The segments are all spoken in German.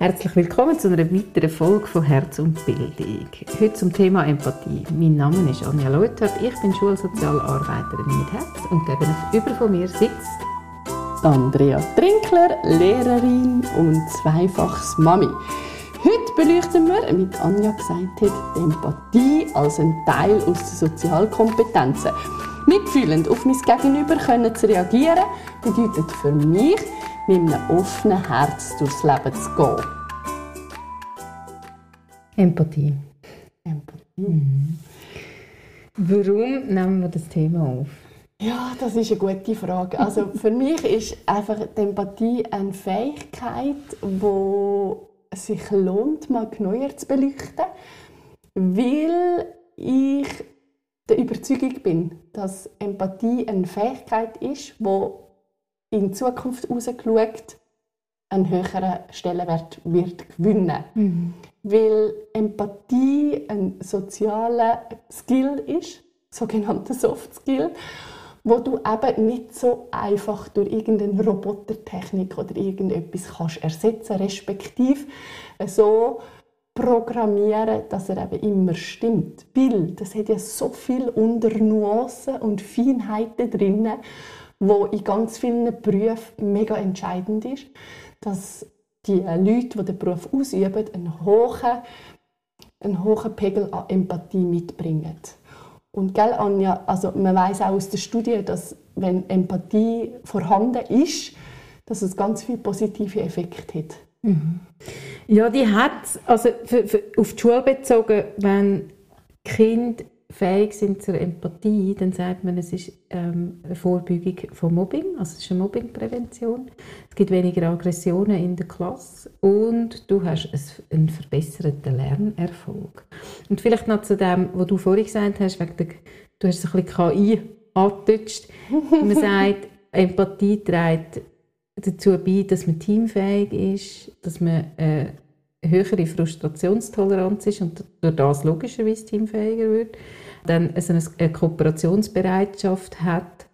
Herzlich willkommen zu einer weiteren Folge von Herz und Bildung. Heute zum Thema Empathie. Mein Name ist Anja Leutert, ich bin Schulsozialarbeiterin mit Herz und gegenüber von mir sitzt Andrea Trinkler, Lehrerin und zweifaches Mami. Heute beleuchten wir, wie Anja gesagt hat, die Empathie als ein Teil aus den Sozialkompetenzen. Mitfühlend auf mein Gegenüber können zu reagieren, bedeutet für mich, mit einem offenen Herz durchs Leben zu gehen. Empathie. Empathie. Mhm. Warum nehmen wir das Thema auf? Ja, das ist eine gute Frage. Also für mich ist einfach die Empathie eine Fähigkeit, die sich lohnt, mal genauer zu beleuchten, weil ich der Überzeugung bin, dass Empathie eine Fähigkeit ist, die in Zukunft herausgeschaut einen höheren Stellenwert wird gewinnen. Mhm. Weil Empathie ein sozialer Skill ist, sogenannter Soft Skill, wo du eben nicht so einfach durch irgendeine Robotertechnik oder irgendetwas kannst ersetzen, respektive so programmieren, dass er eben immer stimmt. Weil das hat ja so viel unter Nuancen und Feinheiten drin, wo in ganz vielen Berufen mega entscheidend ist, dass die Leute, die den Beruf ausüben, einen hohen, einen hohen Pegel an Empathie mitbringen. Und gell, Anja, also man weiß auch aus der Studie, dass wenn Empathie vorhanden ist, dass es ganz viele positive Effekte hat. Mhm. Ja, die hat also für, für, auf die Schule bezogen, wenn Kind fähig sind zur Empathie, dann sagt man, es ist ähm, eine Vorbeugung von Mobbing, also es ist eine Mobbingprävention. Es gibt weniger Aggressionen in der Klasse und du hast einen verbesserten Lernerfolg. Und vielleicht noch zu dem, was du vorhin gesagt hast, wegen der, du hast ein bisschen KI angetutscht. man sagt, Empathie trägt dazu bei, dass man teamfähig ist, dass man äh, höhere Frustrationstoleranz ist und durch das logischerweise teamfähiger wird dann also eine Kooperationsbereitschaft hat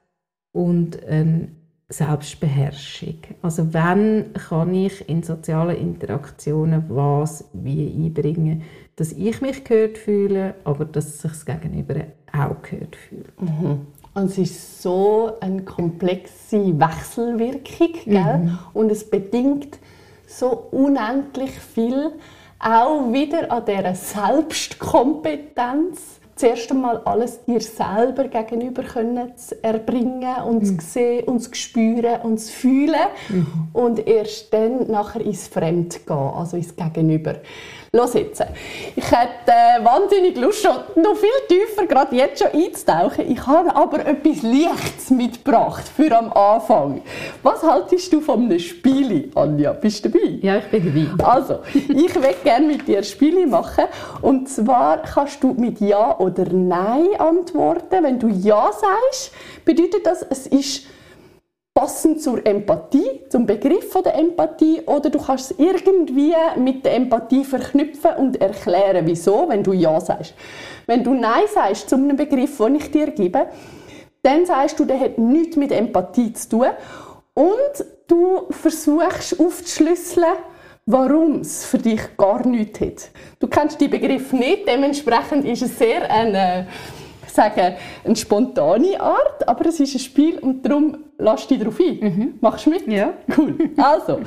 und eine Selbstbeherrschung. Also wenn kann ich in sozialen Interaktionen was wie einbringen, dass ich mich gehört fühle, aber dass sich das Gegenüber auch gehört fühlt. Mhm. Und es ist so eine komplexe Wechselwirkung mhm. und es bedingt so unendlich viel auch wieder an dieser Selbstkompetenz zuerst einmal alles dir selber gegenüber können zu erbringen und mhm. zu sehen und zu spüren und zu fühlen mhm. und erst dann nachher ins Fremd gehen, also ins Gegenüber. Los jetzt. Ich hätte äh, wahnsinnig Lust, schon noch viel tiefer gerade jetzt schon einzutauchen. Ich habe aber etwas Lichtes mitgebracht für am Anfang. Was haltest du von einem Spiel, Anja? Bist du dabei? Ja, ich bin dabei. Also, ich möchte gerne mit dir ein Spiel machen. Und zwar kannst du mit Ja oder Nein antworten. Wenn du Ja sagst, bedeutet das, es ist passend zur Empathie, zum Begriff der Empathie, oder du kannst es irgendwie mit der Empathie verknüpfen und erklären, wieso, wenn du Ja sagst. Wenn du Nein sagst zu einem Begriff, den ich dir gebe, dann sagst du, der hat nichts mit Empathie zu tun und du versuchst aufzuschlüsseln, warum es für dich gar nichts hat. Du kennst die Begriff nicht, dementsprechend ist es sehr eine sagen, eine spontane Art, aber es ist ein Spiel und darum lass dich darauf ein. Mhm. Machst du mit? Ja. Cool. Also,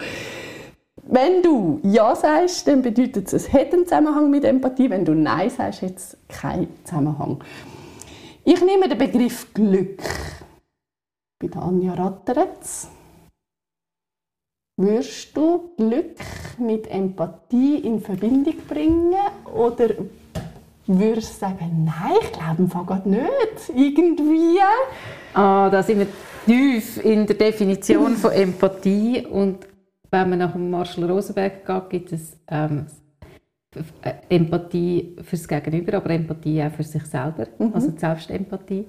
wenn du Ja sagst, dann bedeutet es, es hat einen Zusammenhang mit Empathie. Wenn du Nein sagst, hat es keinen Zusammenhang. Ich nehme den Begriff Glück. Bei der Anja Ratteretz. Würdest du Glück mit Empathie in Verbindung bringen oder würdest du sagen, nein, ich glaube im Fall nicht, irgendwie? Ah, da sind wir tief in der Definition von Empathie und wenn man nach dem Marshall Rosenberg geht, gibt es ähm, Empathie fürs Gegenüber, aber Empathie auch für sich selber, mhm. also die Selbstempathie.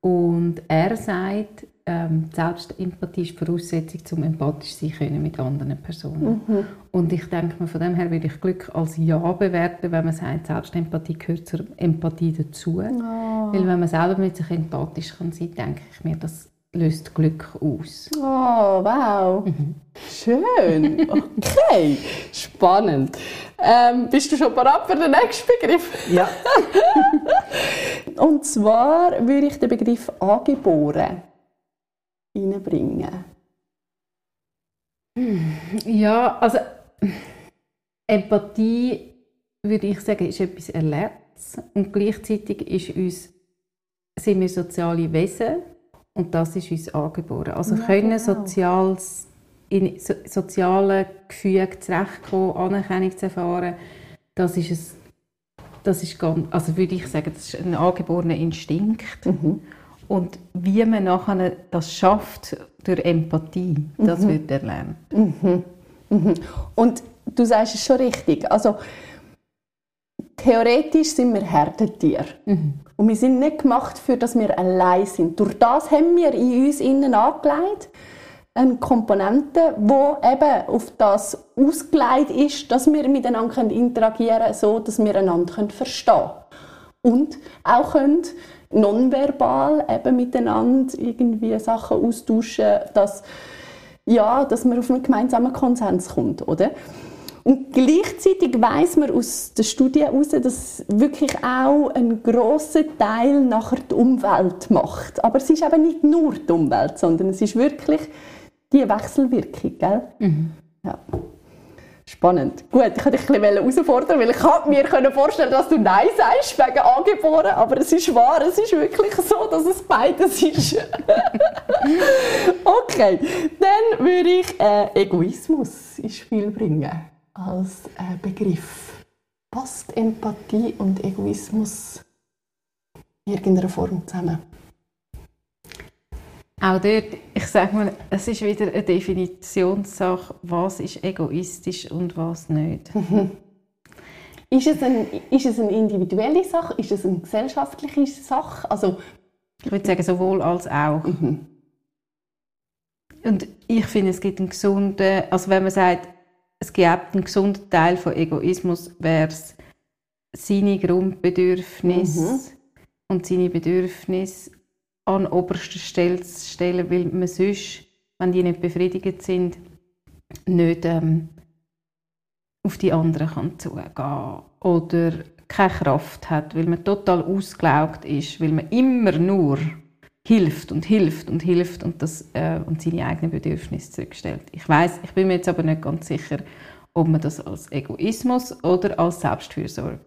Und er sagt, ähm, Selbstempathie ist Voraussetzung, um empathisch sein können mit anderen Personen. Mhm. Und ich denke mir, von dem her würde ich Glück als Ja bewerten, wenn man sagt, Selbstempathie gehört zur Empathie dazu. Oh. Weil wenn man selber mit sich empathisch kann sein, denke ich mir, dass löst Glück aus. Oh, wow. Schön. Okay, spannend. Ähm, bist du schon bereit für den nächsten Begriff? Ja. Und zwar würde ich den Begriff angeboren reinbringen. Ja, also Empathie, würde ich sagen, ist etwas Erlebtes und gleichzeitig ist uns, sind wir soziale Wesen und das ist uns angeboren. Also Ja, können genau. soziales, in so, sozialen Gefügen zurechtkommen, Anerkennung zu erfahren, das ist es, das ist ganz, also würde ich sagen, das ist ein angeborener Instinkt. Und wie man nachher das schafft durch Empathie, das wird erlernt. Und du sagst es schon richtig. Also, theoretisch sind wir Herdentiere. Und wir sind nicht gemacht, für dass wir allein sind. Durch das haben wir in uns innen angelegt eine Komponente, wo eben auf das ausgelegt ist, dass wir miteinander interagieren können, so dass wir einander verstehen können. Und auch können nonverbal eben miteinander irgendwie Sachen austauschen, dass, ja, dass man auf einen gemeinsamen Konsens kommt, oder? Und gleichzeitig weiß man aus der Studie heraus, dass wirklich auch ein großer Teil nachher die Umwelt macht. Aber es ist eben nicht nur die Umwelt, sondern es ist wirklich die Wechselwirkung, gell? Ja. Spannend. Gut, ich wollte dich ein bisschen herausfordern, weil ich mir vorstellen, dass du Nein sagst wegen angeboren, aber es ist wahr, es ist wirklich so, dass es beides ist. okay, dann würde ich äh, Egoismus ins Spiel bringen als äh, Begriff. Passt Empathie und Egoismus in irgendeiner Form zusammen? Auch dort, ich sage mal, es ist wieder eine Definitionssache, was ist egoistisch und was nicht. Ist es, ein, ist es eine individuelle Sache? Ist es eine gesellschaftliche Sache? Also, Ich würde sagen, sowohl als auch. Und ich finde, es gibt einen gesunden, also wenn man sagt, es gibt einen gesunden Teil von Egoismus, wäre es seine Grundbedürfnisse und seine Bedürfnisse an oberster Stelle zu stellen, weil man sonst, wenn die nicht befriedigt sind, nicht ähm, auf die anderen kann zugehen oder keine Kraft hat, weil man total ausgelaugt ist, weil man immer nur hilft und hilft und hilft und, das, äh, und seine eigenen Bedürfnisse zurückstellt. Ich weiß, ich bin mir jetzt aber nicht ganz sicher, ob man das als Egoismus oder als Selbstfürsorge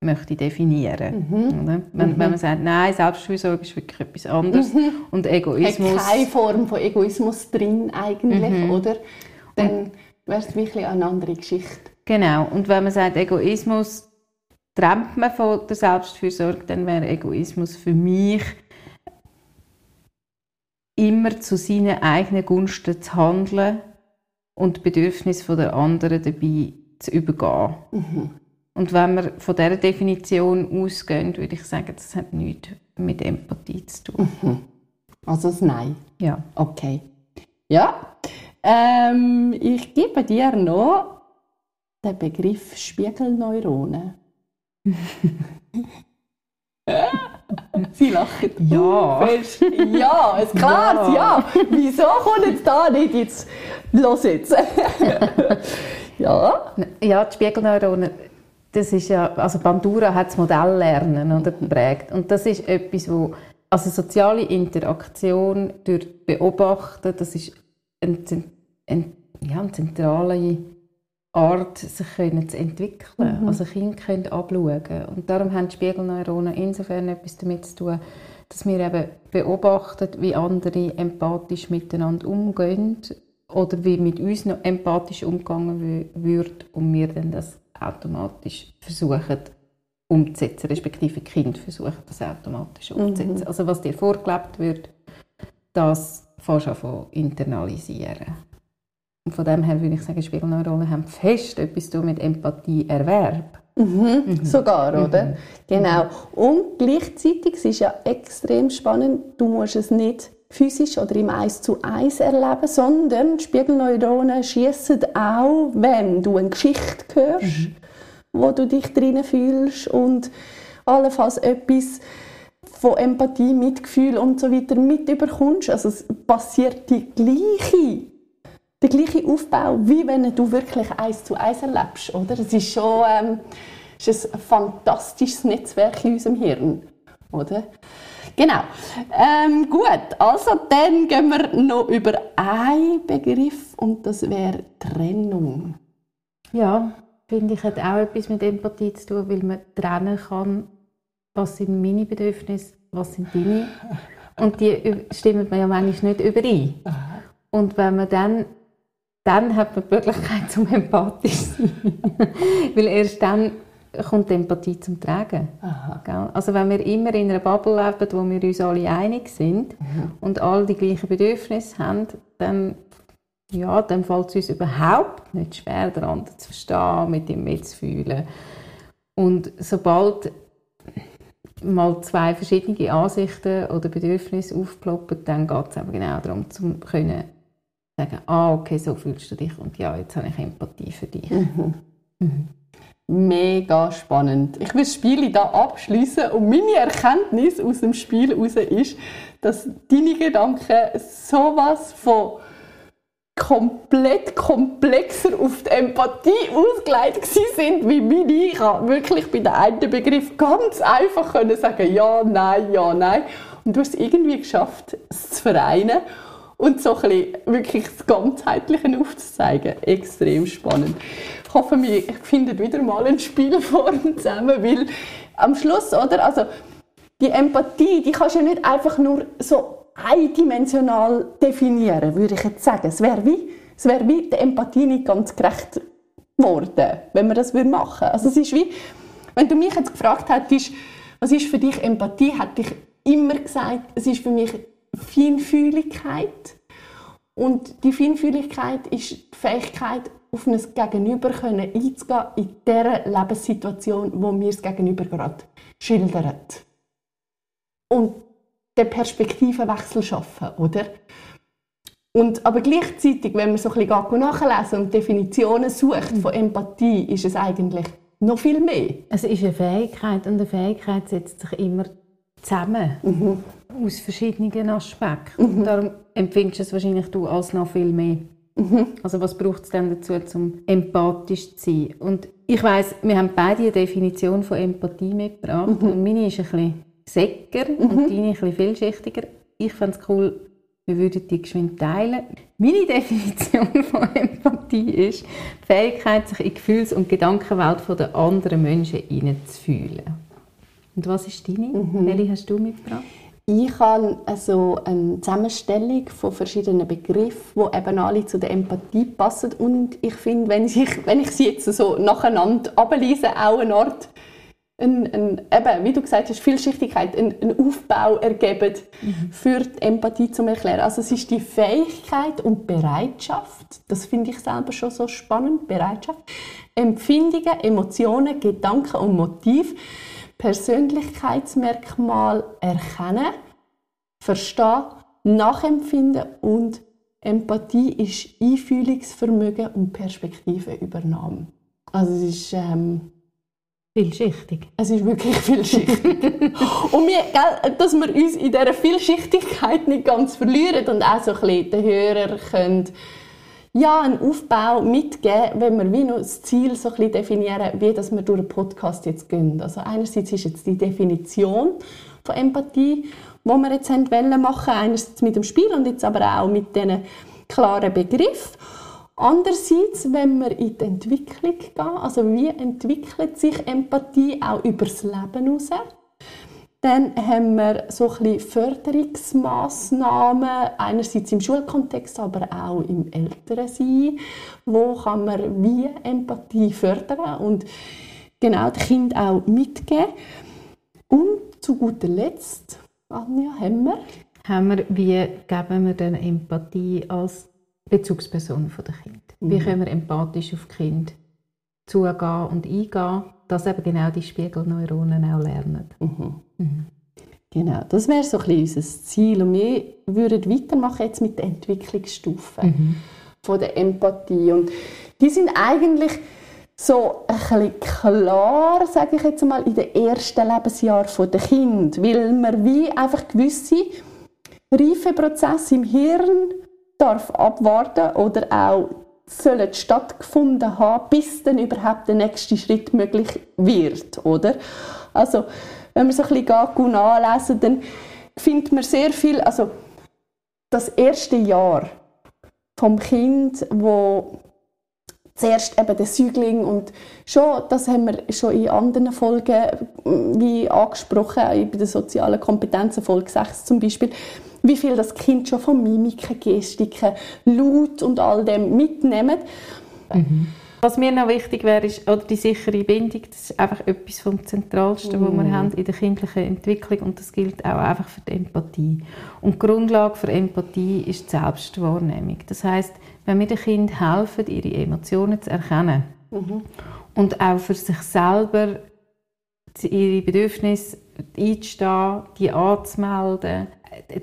möchte definieren. Oder? Wenn, wenn man sagt, nein, Selbstfürsorge ist wirklich etwas anderes und hat Egoismus keine Form von Egoismus drin eigentlich, oder? Dann wäre es wirklich eine andere Geschichte. Genau. Und wenn man sagt, Egoismus trennt man von der Selbstfürsorge, dann wäre Egoismus für mich immer zu seinen eigenen Gunsten zu handeln und die Bedürfnisse der anderen dabei zu übergehen. Und wenn wir von dieser Definition ausgehen, würde ich sagen, das hat nichts mit Empathie zu tun. Also das Nein. Ja. Okay. Ja. Ähm, ich gebe dir noch den Begriff Spiegelneuronen. Sie lachen. Ja. Fest. Ja, ist klar, ja. Wieso kommt jetzt da nicht jetzt los jetzt? ja. Ja, die Spiegelneuronen, das ist ja, also Bandura hat das Modelllernen oder geprägt. Und das ist etwas, wo, also soziale Interaktion durch Beobachten, das ist ein, ein, ja, eine zentrale Art, sich können zu entwickeln. Also Kinder können abschauen. Und darum haben die Spiegelneuronen insofern etwas damit zu tun, dass wir eben beobachten, wie andere empathisch miteinander umgehen oder wie mit uns noch empathisch umgegangen wird und wir dann das automatisch versuchen umzusetzen, respektive Kinder versuchen das automatisch umzusetzen. Also was dir vorgelebt wird, das fährst du von internalisieren. Und von dem her würde ich sagen, Spiegelneuronen haben fest etwas mit Empathieerwerb. Sogar, oder? Genau. Und gleichzeitig es ist ja extrem spannend, du musst es nicht physisch oder im Eis zu Eis erleben, sondern Spiegelneuronen schießen auch, wenn du eine Geschichte hörst, wo du dich drinnen fühlst und allenfalls etwas von Empathie, Mitgefühl und so weiter mit überkommst. Also es passiert die gleiche, der gleiche Aufbau, wie wenn du wirklich eins zu eins erlebst, oder? Es ist schon ähm, ist ein fantastisches Netzwerk in unserem Hirn, oder? Genau. Ähm, gut, also dann gehen wir noch über einen Begriff und das wäre Trennung. Ja, finde ich, hat auch etwas mit Empathie zu tun, weil man trennen kann, was sind meine Bedürfnisse, was sind deine. Und die stimmen mir ja manchmal nicht überein. Und wenn man dann, dann hat man die Möglichkeit zum empathisch sein. weil erst dann kommt die Empathie zum Tragen. Aha. Also wenn wir immer in einer Bubble leben, wo wir uns alle einig sind mhm. und alle die gleichen Bedürfnisse haben, dann, ja, dann fällt es uns überhaupt nicht schwer, den anderen zu verstehen, mit ihm mitzufühlen. Und sobald mal zwei verschiedene Ansichten oder Bedürfnisse aufploppen, dann geht es eben genau darum, zu können sagen, ah, okay, so fühlst du dich und ja, jetzt habe ich Empathie für dich. Mhm. Mhm mega spannend. Ich will das Spiel da abschließen und meine Erkenntnis aus dem Spiel heraus ist, dass deine Gedanken sowas von komplett komplexer auf die Empathie ausgelegt sind wie meine. Ich habe wirklich bei dem einen Begriff ganz einfach können sagen ja, nein, ja, nein. Und du hast es irgendwie geschafft, es zu vereinen und so ein bisschen wirklich das Ganzheitliche aufzuzeigen. Extrem spannend. Ich hoffe, wir finden wieder mal eine Spielform zusammen, weil am Schluss, oder, also die Empathie, die kannst du ja nicht einfach nur so eindimensional definieren, würde ich jetzt sagen. Es wäre wie, es wäre wie der Empathie nicht ganz gerecht geworden, wenn man das machen würde. Also es ist wie, wenn du mich jetzt gefragt hättest, was ist für dich Empathie, hätte ich immer gesagt, es ist für mich Feinfühligkeit. Und die Feinfühligkeit ist die Fähigkeit, auf ein Gegenüber können einzugehen in der Lebenssituation, wo mir das Gegenüber gerade schildert. Und den Perspektivenwechsel schaffen, oder? Und, aber gleichzeitig, wenn man so ein bisschen nachlesen und Definitionen sucht von Empathie, ist es eigentlich noch viel mehr. Es ist eine Fähigkeit und eine Fähigkeit setzt sich immer zusammen. Mhm aus verschiedenen Aspekten. Mhm. Darum empfindest du es wahrscheinlich du als noch viel mehr. Mhm. Also was braucht es denn dazu, um empathisch zu sein? Und ich weiß, wir haben beide eine Definition von Empathie mitgebracht. Mhm. Und meine ist ein bisschen säcker mhm. und deine ein bisschen vielschichtiger. Ich fände es cool, wir würden die geschwind teilen. Meine Definition von Empathie ist die Fähigkeit, sich in die Gefühls- und Gedankenwelt der anderen Menschen hineinzufühlen. Und was ist deine? Mhm. Welche hast du mitgebracht? Ich habe also eine Zusammenstellung von verschiedenen Begriffen, die eben alle zu der Empathie passen. Und ich finde, wenn ich, wenn ich sie jetzt so nacheinander ablese, auch eine Art, ein, ein, eben, wie du gesagt hast, Vielschichtigkeit, einen Aufbau ergeben mhm. für die Empathie zu erklären. Also es ist die Fähigkeit und Bereitschaft, das finde ich selber schon so spannend, Bereitschaft, Empfindungen, Emotionen, Gedanken und Motiv Persönlichkeitsmerkmal erkennen, verstehen, nachempfinden und Empathie ist Einfühlungsvermögen und Perspektivenübernahme. Also es ist ähm, vielschichtig. Es ist wirklich vielschichtig. und wir, gell, dass wir uns in dieser Vielschichtigkeit nicht ganz verlieren und auch so ein bisschen den Hörer können ja, einen Aufbau mitgeben, wenn wir wie noch das Ziel so ein bisschen definieren, wie dass wir durch den Podcast jetzt gehen. Also einerseits ist jetzt die Definition von Empathie, wo wir jetzt wollen machen, einerseits mit dem Spiel und jetzt aber auch mit diesen klaren Begriffen. Andererseits, wenn wir in die Entwicklung gehen, also wie entwickelt sich Empathie auch über das Leben hinaus, dann haben wir so ein Förderungsmaßnahmen, einerseits im Schulkontext, aber auch im Elternsein. Wo kann man wie Empathie fördern und genau die Kinder auch mitgeben. Und zu guter Letzt, Anja, haben wir? Haben wir, wie geben wir denn Empathie als Bezugsperson der Kind? Mhm. Wie können wir empathisch auf Kinder zugehen und eingehen? Dass eben genau die Spiegelneuronen auch lernen. Mhm. Mhm. Genau, das wäre so ein bisschen unser Ziel. Und wir würden weitermachen jetzt mit den Entwicklungsstufen mhm. von der Empathie. Und die sind eigentlich so ein bisschen klar, sage ich jetzt mal, in den ersten Lebensjahren der Kind, weil man wie einfach gewisse Reifeprozesse im Hirn darf abwarten oder auch sollen stattgefunden haben, bis dann überhaupt der nächste Schritt möglich wird, oder? Also, wenn man so ein bisschen gut nachlesen, dann findet man sehr viel, also das erste Jahr vom Kind, wo zuerst eben der Säugling und schon, das haben wir schon in anderen Folgen wie angesprochen, bei der sozialen Kompetenzen, Folge 6 zum Beispiel, wie viel das Kind schon von Mimiken, Gestiken, Laut und all dem mitnehmen. Mhm. Was mir noch wichtig wäre, ist oder die sichere Bindung. Das ist einfach etwas vom Zentralsten, mm. was wir mhm. haben in der kindlichen Entwicklung und das gilt auch einfach für die Empathie. Und die Grundlage für Empathie ist die Selbstwahrnehmung. Das heißt, wenn wir den Kind helfen, ihre Emotionen zu erkennen mhm. und auch für sich selber ihre Bedürfnisse einzustehen, die anzumelden,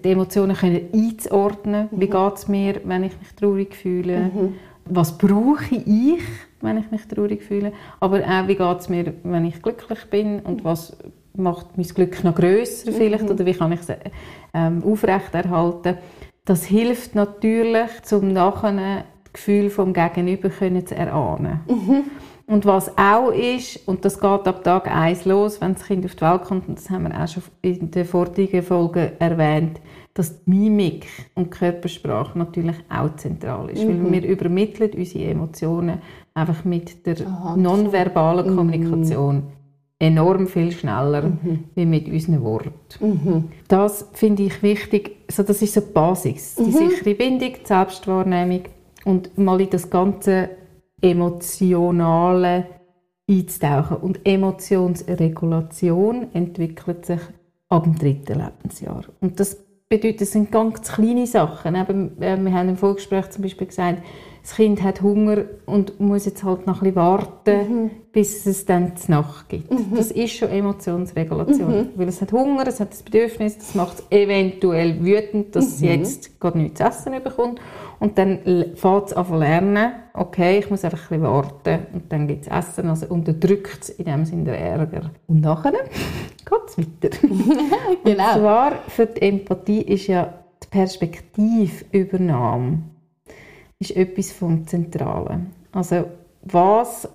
die Emotionen können einzuordnen. Mhm. Wie geht es mir, wenn ich mich traurig fühle? Mhm. Was brauche ich, wenn ich mich traurig fühle? Aber auch, wie geht es mir, wenn ich glücklich bin? Und was macht mein Glück noch grösser vielleicht? Mhm. Oder wie kann ich es ähm, aufrechterhalten? Das hilft natürlich, um nachher das Gefühl vom Gegenüber zu erahnen. Mhm. Und was auch ist, und das geht ab Tag 1 los, wenn das Kind auf die Welt kommt, und das haben wir auch schon in den vorigen Folgen erwähnt, dass die Mimik und Körpersprache natürlich auch zentral ist. Mhm. Weil wir übermitteln unsere Emotionen einfach mit der nonverbalen mhm. Kommunikation enorm viel schneller mhm. wie mit unseren Worten. Mhm. Das finde ich wichtig. So, das ist so die Basis. Die mhm. sichere Bindung, die Selbstwahrnehmung und mal in das ganze Emotionale einzutauchen. Und Emotionsregulation entwickelt sich ab dem dritten Lebensjahr. Und das bedeutet, es sind ganz kleine Sachen. Äh, wir haben im Vorgespräch zum Beispiel gesagt, das Kind hat Hunger und muss jetzt halt noch ein bisschen warten, mhm. bis es dann zu Nacht gibt. Mhm. Das ist schon Emotionsregulation. Mhm. Weil es hat Hunger, es hat das Bedürfnis, das macht es eventuell wütend, dass es mhm. jetzt gerade nichts zu essen bekommt. Und dann fängt es an zu lernen, okay, ich muss einfach ein bisschen warten und dann gibt es Essen. Also unterdrückt es in dem Sinne der Ärger. Und nachher geht es weiter. genau. Und zwar für die Empathie ist ja die Perspektivübernahme ist etwas vom Zentralen. Also was,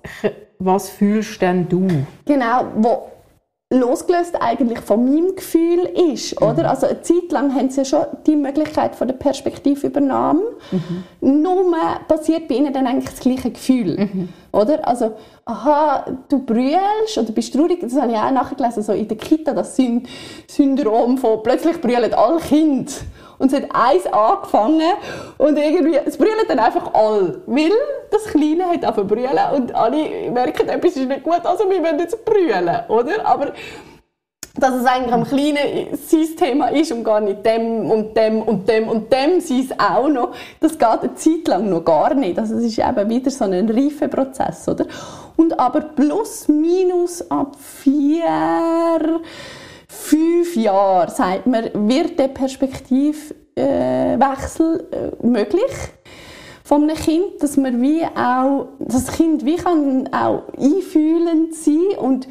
was fühlst denn du? Genau, wo losgelöst eigentlich von meinem Gefühl ist, mhm. oder? Also eine Zeit lang haben sie ja schon die Möglichkeit von der Perspektivübernahme. Mhm. Nur passiert bei ihnen dann eigentlich das gleiche Gefühl, mhm. oder? Also, aha, du brüllst oder bist traurig, das habe ich auch nachgelesen, so in der Kita, das Syndrom von plötzlich brüllen alle Kinder. Und es hat eins angefangen und irgendwie, es brüllen dann einfach alle. Weil das Kleine hat einfach brüllen und alle merken, etwas ist nicht gut, also wir müssen jetzt brüllen, oder? Aber dass es eigentlich am Kleinen sein Thema ist und gar nicht dem und dem und dem und dem sein auch noch, das geht eine Zeit lang noch gar nicht. Also es ist eben wieder so ein reifer Prozess, oder? Und aber plus minus ab vier fünf Jahren, sagt man, wird der Perspektivwechsel äh, möglich von einem Kind, dass man wie auch, das Kind wie kann auch einfühlend sein und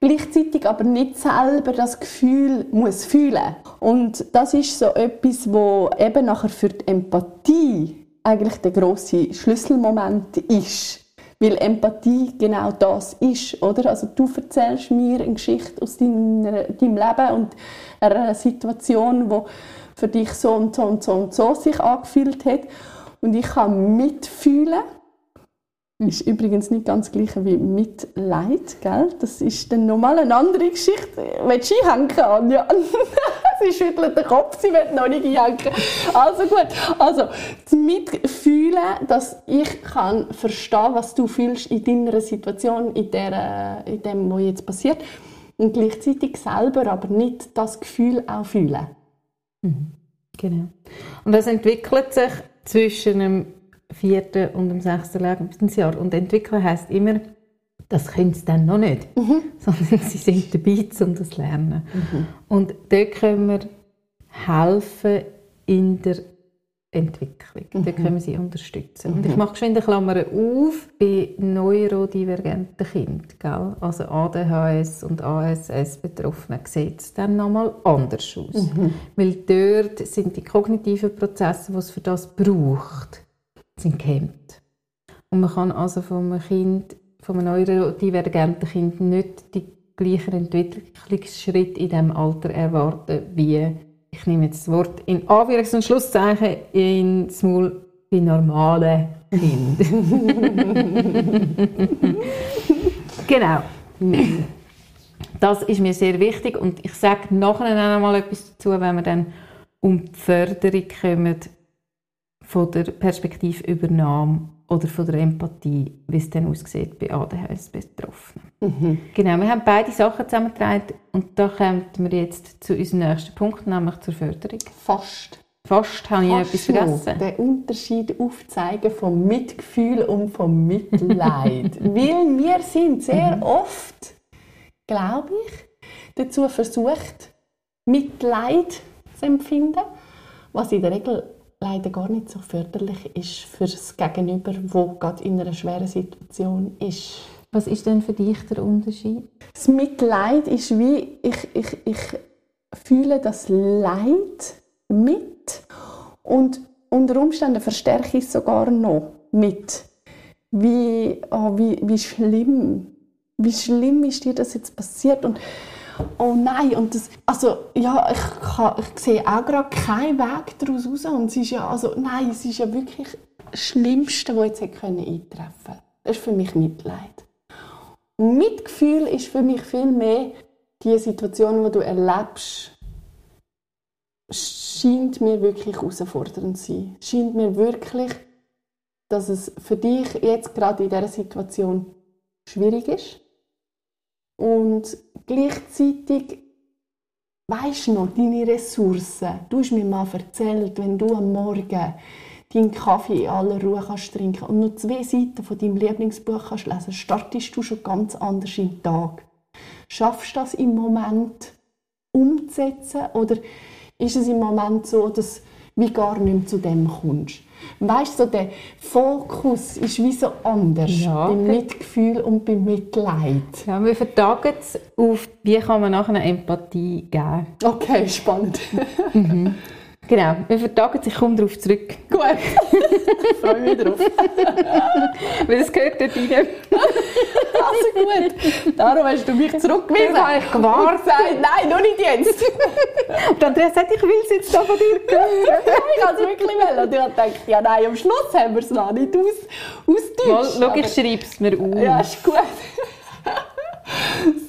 gleichzeitig aber nicht selber das Gefühl muss fühlen. Und das ist so etwas, wo eben nachher für die Empathie eigentlich der große Schlüsselmoment ist weil Empathie genau das ist, oder? Also du erzählst mir eine Geschichte aus deiner, deinem Leben und einer Situation, wo für dich so und so und so und so sich angefühlt hat. Und ich kann mitfühlen ist übrigens nicht ganz gleich wie Mitleid, gell? Das ist dann nochmal eine andere Geschichte. Willst du einhängen, Anja? sie schüttelt den Kopf, sie will noch nicht einhängen. Also gut, also das Mitfühlen, dass ich kann verstehen, was du fühlst in deiner Situation, in, der, in dem, was jetzt passiert. Und gleichzeitig selber aber nicht das Gefühl auch fühlen. Mhm. Genau. Und das entwickelt sich zwischen einem vierten und dem sechsten Lebensjahr. Und entwickeln heisst immer, das können sie dann noch nicht, mhm. sondern sie sind dabei, um das zu lernen. Mhm. Und dort können wir helfen in der Entwicklung. Mhm. Da können wir sie unterstützen. Mhm. Und ich mache geschwind eine Klammer auf bei neurodivergenten Kindern. Also ADHS und ASS Betroffenen sieht es dann nochmal anders aus. Mhm. Weil dort sind die kognitiven Prozesse, die es für das braucht, sind gehemmt. Und man kann also von einem Kind, von einem neurodivergenten Kind nicht die gleichen Entwicklungsschritte in diesem Alter erwarten wie ich nehme jetzt das Wort in Anführungs- und Schlusszeichen ins Maul bei normalen Kindern. genau. Das ist mir sehr wichtig und ich sage nachher noch mal etwas dazu, wenn wir dann um die Förderung kommen von der Perspektivübernahme oder von der Empathie, wie es dann aussieht bei ADHS-Betroffenen. Mhm. Genau, wir haben beide Sachen zusammengetragen und da kommen wir jetzt zu unserem nächsten Punkt, nämlich zur Förderung. Fast. Fast habe ich etwas vergessen. Den Unterschied aufzeigen vom Mitgefühl und vom Mitleid. Weil wir sind sehr mhm. oft, glaube ich, dazu versucht, Mitleid zu empfinden, was in der Regel leider gar nicht so förderlich ist für das Gegenüber, wo gerade in einer schweren Situation ist. Was ist denn für dich der Unterschied? Das Mitleid ist wie, ich, ich, ich fühle das Leid mit und unter Umständen verstärke ich es sogar noch mit. Wie, oh, wie, wie schlimm, wie schlimm ist dir das jetzt passiert und oh nein, und das, also ja, ich, kann, ich sehe auch gerade keinen Weg daraus raus und es ist ja, also nein, es ist ja wirklich das Schlimmste, was jetzt eintreffen können. Das ist für mich Mitleid. Mitgefühl ist für mich viel mehr die Situation, die du erlebst, scheint mir wirklich herausfordernd zu sein. Scheint mir wirklich, dass es für dich jetzt gerade in dieser Situation schwierig ist. Und gleichzeitig weißt du noch, deine Ressourcen. Du hast mir mal erzählt, wenn du am Morgen deinen Kaffee in aller Ruhe kannst trinken und nur zwei Seiten von deinem Lieblingsbuch kannst lesen, startest du schon ganz anders in den Tag. Schaffst du das im Moment umzusetzen oder ist es im Moment so, dass du wie gar nicht mehr zu dem kommst? Weißt du, so der Fokus ist wie so anders ja. beim Mitgefühl und beim Mitleid. Ja, wir vertagen es auf, wie kann man nachher eine Empathie geben. Okay, spannend. mhm. Genau, wir vertagen es, ich komme darauf zurück. Gut, freue mich drauf. Weil es gehört dort rein. also gut, darum hast du mich zurückgewiesen. Ich habe ich gewartet. Nein, noch nicht jetzt. Und Andrea sagt, ich will es jetzt von dir hören. ich habe es wirklich will. Und ich gedacht, ja nein, am Schluss haben wir es noch nicht aus, ausdeutscht. Schau, ich schreibe es mir auf. Ja, ist gut.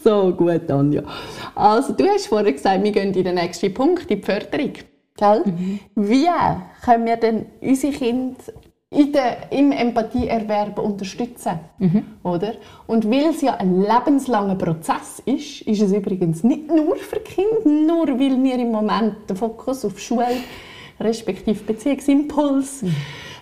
so gut, Anja. Also, du hast vorher gesagt, wir gehen in den nächsten Punkt, in die Förderung. Gell? Mhm. Wie können wir denn unsere Kinder in der, im Empathieerwerb unterstützen? Mhm. Oder? Und weil es ja ein lebenslanger Prozess ist, ist es übrigens nicht nur für Kinder, nur weil wir im Moment den Fokus auf Schule respektive Beziehungsimpuls mhm.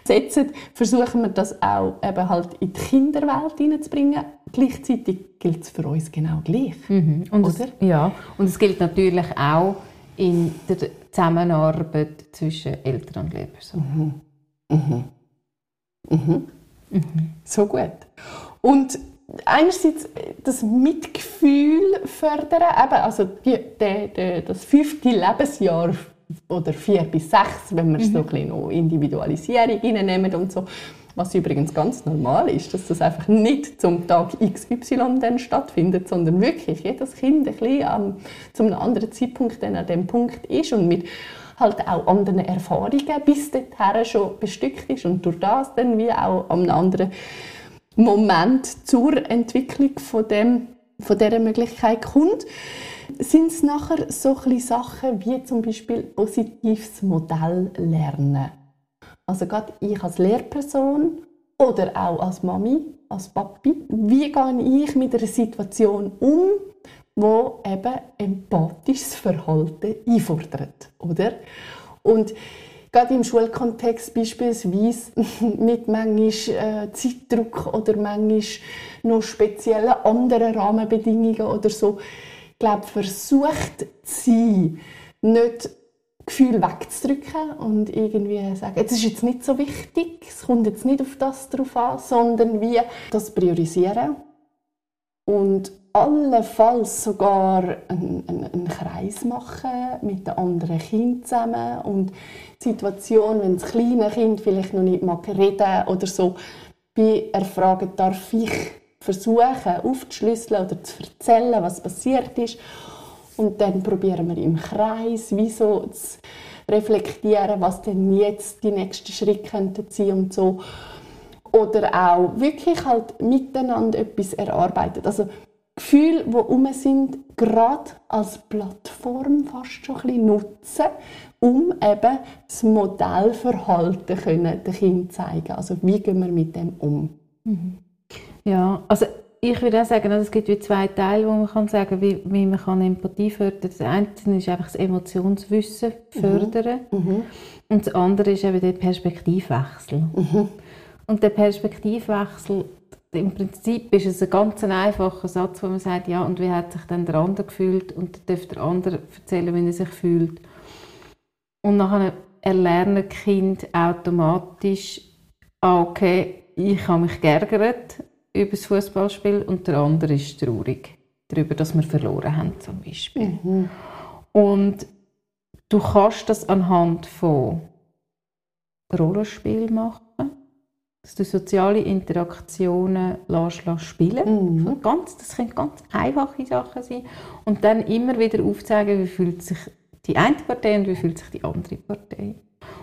setzen, versuchen wir das auch eben halt in die Kinderwelt hineinzubringen. Gleichzeitig gilt es für uns genau gleich. Mhm. Und oder? Es, ja, und es gilt natürlich auch in der Zusammenarbeit zwischen Eltern und Lehrpersonen. Mhm. Mhm. Mhm. Mhm. So gut. Und einerseits das Mitgefühl fördern, eben, also die, die, die, das fünfte Lebensjahr oder vier bis sechs, wenn wir mhm. so ein bisschen noch Individualisierung reinnehmen und so, was übrigens ganz normal ist, dass das einfach nicht zum Tag XY dann stattfindet, sondern wirklich jedes Kind ein bisschen ähm, zu einem anderen Zeitpunkt dann an dem Punkt ist und mit halt auch anderen Erfahrungen bis dahin schon bestückt ist und durch das dann wie auch einem anderen Moment zur Entwicklung von, dem, von dieser Möglichkeit kommt, sind es nachher so Sachen wie zum Beispiel positives Modell lernen. Also gerade ich als Lehrperson oder auch als Mami, als Papi, wie gehe ich mit einer Situation um, wo eben empathisches Verhalten einfordert, oder? Und gerade im Schulkontext beispielsweise mit manchmal äh, Zeitdruck oder manchmal noch speziellen anderen Rahmenbedingungen oder so, ich glaube, versucht sie nicht Gefühl wegzudrücken und irgendwie sagen, es ist jetzt nicht so wichtig, es kommt jetzt nicht auf das drauf an, sondern wie das priorisieren. Und allenfalls sogar einen, einen, einen, Kreis machen mit den anderen Kindern zusammen. Und die Situation, wenn das kleine Kind vielleicht noch nicht mag reden oder so, bei erfragen, darf ich versuchen aufzuschlüsseln oder zu erzählen, was passiert ist und dann probieren wir im Kreis, wieso zu reflektieren, was denn jetzt die nächsten Schritte könnten sein und so oder auch wirklich halt miteinander etwas erarbeiten. Also Gefühle, die um sind, gerade als Plattform fast schon ein bisschen nutzen, um eben das Modellverhalten können den Kindern zeigen. Also wie gehen wir mit dem um? Mhm. Ja, also ich würde auch sagen, es gibt wie zwei Teile, wo man kann sagen, wie, wie man kann Empathie fördern. kann. Das eine ist einfach das Emotionswissen fördern mhm. Mhm. und das andere ist eben der Perspektivwechsel. Mhm. Und der Perspektivwechsel im Prinzip ist es ein ganz einfacher Satz, wo man sagt, ja, und wie hat sich dann der andere gefühlt? Und dann darf der andere erzählen, wie er sich fühlt. Und nachher erlernen Kind automatisch, ah, okay, ich habe mich geärgert über das Fußballspiel und der andere ist traurig darüber, dass wir verloren haben, zum Beispiel. Mhm. Und du kannst das anhand von Rollenspiel machen dass du soziale Interaktionen lässt, lässt spielen mhm. ganz, Das können ganz einfache Sachen sein. Und dann immer wieder aufzeigen, wie fühlt sich die eine Partei und wie fühlt sich die andere Partei.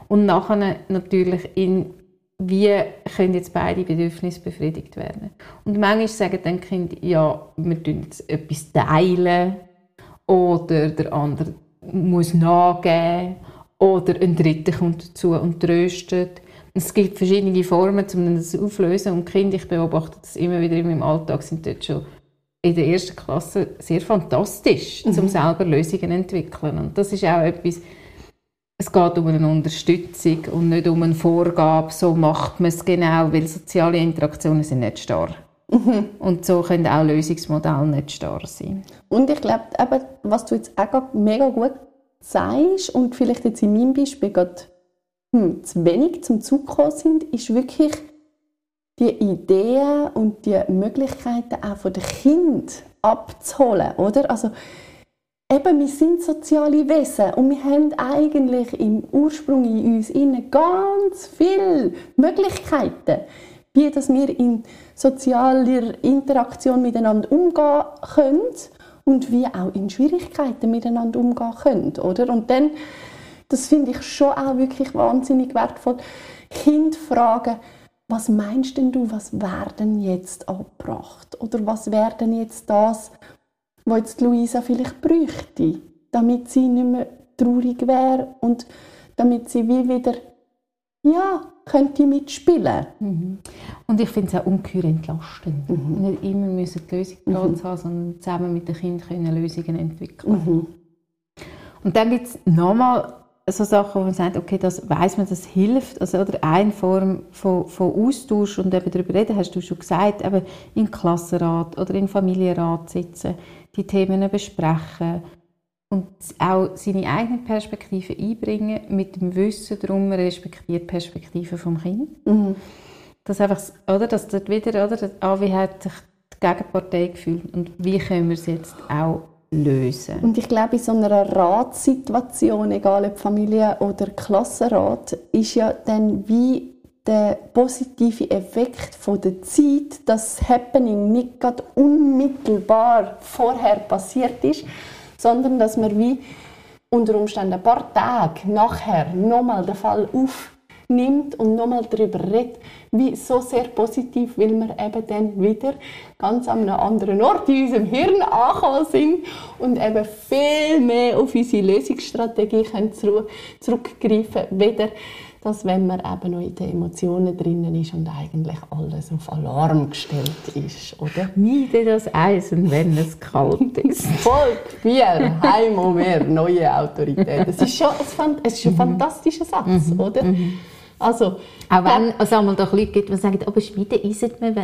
Und nachher natürlich in wie können jetzt beide Bedürfnisse befriedigt werden. Und manchmal sagen dann die Kinder, ja, wir jetzt etwas teilen oder der andere muss nachgeben oder ein Dritter kommt dazu und tröstet. Es gibt verschiedene Formen, um das aufzulösen. Und Kinder, ich beobachte das immer wieder in meinem Alltag, sind dort schon in der ersten Klasse sehr fantastisch, mhm. um selber Lösungen zu entwickeln. Und das ist auch etwas, es geht um eine Unterstützung und nicht um eine Vorgabe, so macht man es genau, weil soziale Interaktionen sind nicht starr. Mhm. Und so können auch Lösungsmodelle nicht starr sein. Und ich glaube, was du jetzt auch mega gut sagst und vielleicht jetzt in meinem Beispiel gerade hm, zu wenig zum Zug gekommen sind, ist wirklich die Ideen und die Möglichkeiten auch von den Kindern abzuholen, oder? Also eben, wir sind soziale Wesen und wir haben eigentlich im Ursprung in uns innen ganz viele Möglichkeiten, wie dass wir in sozialer Interaktion miteinander umgehen können und wie auch in Schwierigkeiten miteinander umgehen können, oder? Und dann das finde ich schon auch wirklich wahnsinnig wertvoll. Kind fragen, was meinst denn du, was werden jetzt angebracht? Oder was werden jetzt das, was jetzt Luisa vielleicht bräuchte, damit sie nicht mehr traurig wäre und damit sie wie wieder ja, könnte mitspielen. Mhm. Und ich finde es auch ungeheuer entlastend. Mhm. Nicht immer müssen die Lösung mhm. haben, sondern zusammen mit den Kindern Lösungen entwickeln. Mhm. Und dann gibt es nochmal so Sachen, wo man sagt, okay, das weiß man, das hilft. Also, oder eine Form von, von Austausch und eben darüber reden, hast du schon gesagt, eben in Klassenrat oder in Familienrat sitzen, die Themen besprechen und auch seine eigene Perspektive einbringen mit dem Wissen darum, respektiert die Perspektive vom Kind. Mhm. Das einfach, oder, dass dort wieder, oder, ah, wie hat sich die Gegenpartei gefühlt und wie können wir es jetzt auch lösen. Und ich glaube, in so einer Ratssituation, egal ob Familie oder Klassenrat, ist ja dann wie der positive Effekt der Zeit, dass das Happening nicht unmittelbar vorher passiert ist, sondern dass man wie unter Umständen ein paar Tage nachher nochmal den Fall auf nimmt und nochmal darüber redet, wie so sehr positiv, weil wir eben dann wieder ganz an einem anderen Ort in unserem Hirn angekommen sind und eben viel mehr auf unsere Lösungsstrategie können zurückgreifen können, weder dass wenn man eben noch in den Emotionen drinnen ist und eigentlich alles auf Alarm gestellt ist, oder? Miede das Eisen, wenn es kalt ist. Volk, Bier, Heim mehr, neue Autorität. Das ist schon ein, es ist ein mhm. fantastischer Satz, mhm. oder? Mhm. Also, auch wenn es einmal doch Leute gibt, die sagen, aber Schmiede isst man,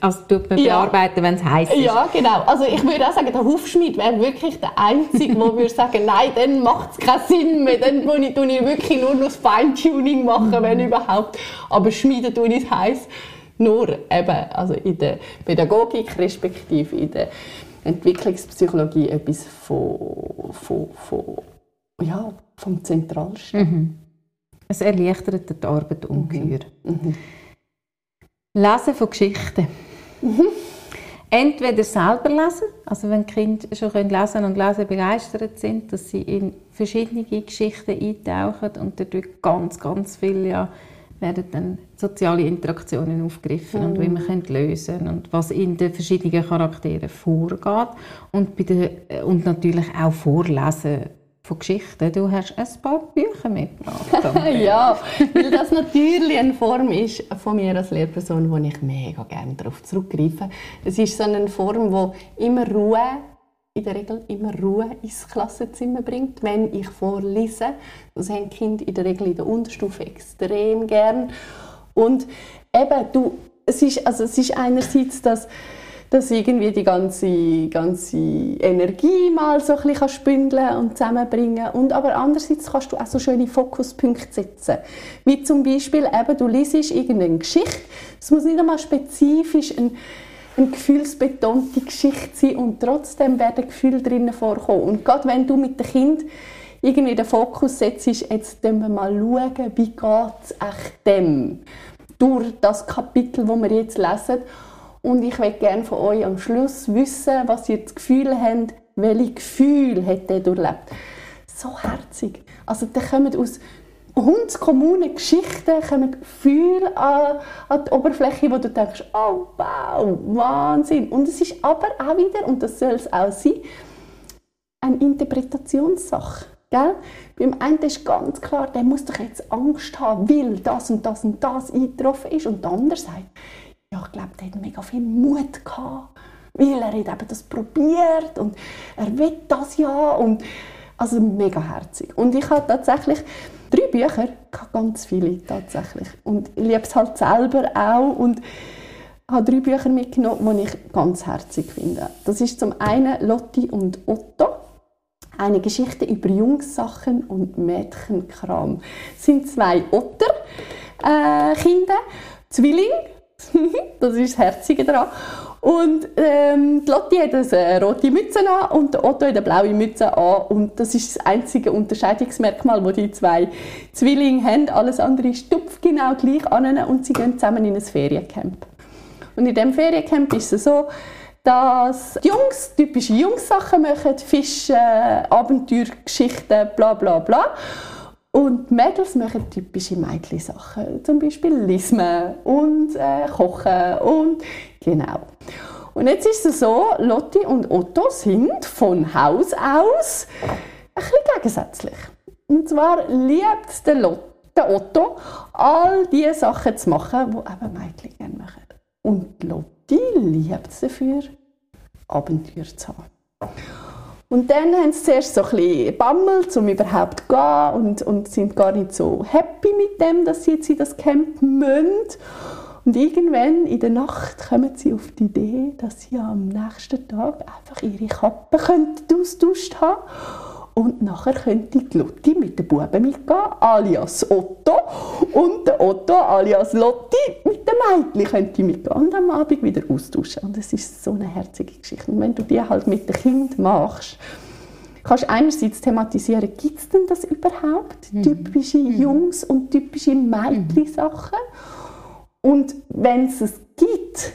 also tut man ja. bearbeiten, wenn es heiß ist. Ja, genau. Also ich würde auch sagen, der Hufschmied wäre wirklich der Einzige, der würde sagen, nein, dann macht es keinen Sinn mehr, dann muss ich, ich wirklich nur noch das Feintuning machen, wenn überhaupt. Aber Schmieden tue ich heiß nur eben also in der Pädagogik respektive in der Entwicklungspsychologie etwas von, von, von ja, vom Zentralsten. Mhm. Es erleichtert die Arbeit ungeheuer. Mhm. mhm. Lesen von Geschichten. Mhm. Entweder selber lesen, also wenn Kinder schon lesen und lesen begeistert sind, dass sie in verschiedene Geschichten eintauchen und dadurch ganz, ganz viel ja, werden dann soziale Interaktionen aufgegriffen mhm. und wie man können lösen und was in den verschiedenen Charakteren vorgeht und, bei der, und natürlich auch vorlesen von Geschichten. Du hast ein paar Bücher mitgebracht. ja, weil das natürlich eine Form ist von mir als Lehrperson, wo ich mega gerne darauf zurückgreife. Es ist so eine Form, wo immer Ruhe in der Regel immer Ruhe ins Klassenzimmer bringt, wenn ich vorlese. Das haben Kinder in der Regel in der Unterstufe extrem gern. Und eben, du, es ist, also es ist einerseits das, dass irgendwie die ganze, ganze Energie mal so ein bisschen spündeln und zusammenbringen und aber andererseits kannst du auch so schöne Fokuspunkte setzen. Wie zum Beispiel eben, du liest irgendeine Geschichte, es muss nicht einmal spezifisch ein eine gefühlsbetonte Geschichte sein und trotzdem werden Gefühle drinnen vorkommen. Und gerade wenn du mit dem Kind irgendwie den Fokus setzt, jetzt wir mal schauen, wie geht es echt dem durch das Kapitel, das wir jetzt lesen. Und ich möchte gerne von euch am Schluss wissen, was ihr das Gefühl habt, welche Gefühle hat er durchlebt. So herzig. Also da kommen aus hundskommunen Geschichten kommen Gefühle an, an die Oberfläche, wo du denkst, oh wow, Wahnsinn. Und es ist aber auch wieder, und das soll es auch sein, eine Interpretationssache. Gell? Beim einen ist ganz klar, der muss doch jetzt Angst haben, weil das und das und das eingetroffen ist. Und der andere sagt, ja, ich glaube, der hat mega viel Mut gehabt, weil er hat eben das probiert und er will das ja. Und, also mega herzig. Und ich habe tatsächlich drei Bücher, ich habe ganz viele tatsächlich. Und ich liebe es halt selber auch und habe drei Bücher mitgenommen, die ich ganz herzig finde. Das ist zum einen Lotti und Otto. Eine Geschichte über Jungssachen und Mädchenkram. Es sind zwei Otter-Kinder, äh, Zwilling. das ist das Herzige daran. Und ähm, die Lotti hat eine rote Mütze an und der Otto hat eine blaue Mütze an. Und das ist das einzige Unterscheidungsmerkmal, das die zwei Zwillinge haben. Alles andere ist genau gleich an und sie gehen zusammen in ein Feriencamp. Und in diesem Feriencamp ist es so, dass die Jungs typische Jungs-Sachen machen, Fischen, Abenteuergeschichten, bla bla bla. Und Mädels machen typische Mädchensachen, zum Beispiel Lismen und äh, Kochen und genau. Und jetzt ist es so, Lotti und Otto sind von Haus aus ein bisschen gegensätzlich. Und zwar liebt der, Lot, der Otto, all die Sachen zu machen, die eben Mädchen gerne machen. Und Lotti liebt es dafür, Abenteuer zu haben. Und dann haben sie zuerst so ein bisschen bammelt, um überhaupt zu gehen und, und sind gar nicht so happy mit dem, dass sie jetzt in das Camp müssen. Und irgendwann in der Nacht kommen sie auf die Idee, dass sie am nächsten Tag einfach ihre Kappen austauscht haben und nachher könnte die Lotti mit den Buben mitgehen, alias Otto. Und der Otto, alias Lotti, mit den Mädchen könnte mitgehen. Und am Abend wieder austauschen. Und es ist so eine herzige Geschichte. Und wenn du die halt mit den Kindern machst, kannst du einerseits thematisieren, gibt es denn das überhaupt? Mhm. Typische mhm. Jungs- und typische Mädchen-Sachen. Und wenn es es gibt,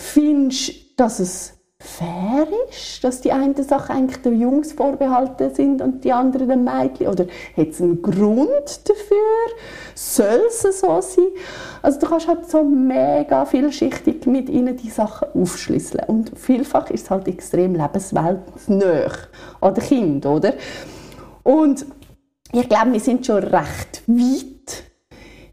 findest du, dass es fair ist, dass die einen Sachen eigentlich den Jungs vorbehalten sind und die anderen den Mädchen? Oder hat es einen Grund dafür? Soll es so sein? Also du kannst halt so mega vielschichtig mit ihnen die Sachen aufschlüsseln. Und vielfach ist es halt extrem lebensweltnah an den Kind, oder? Und ich glaube, wir sind schon recht weit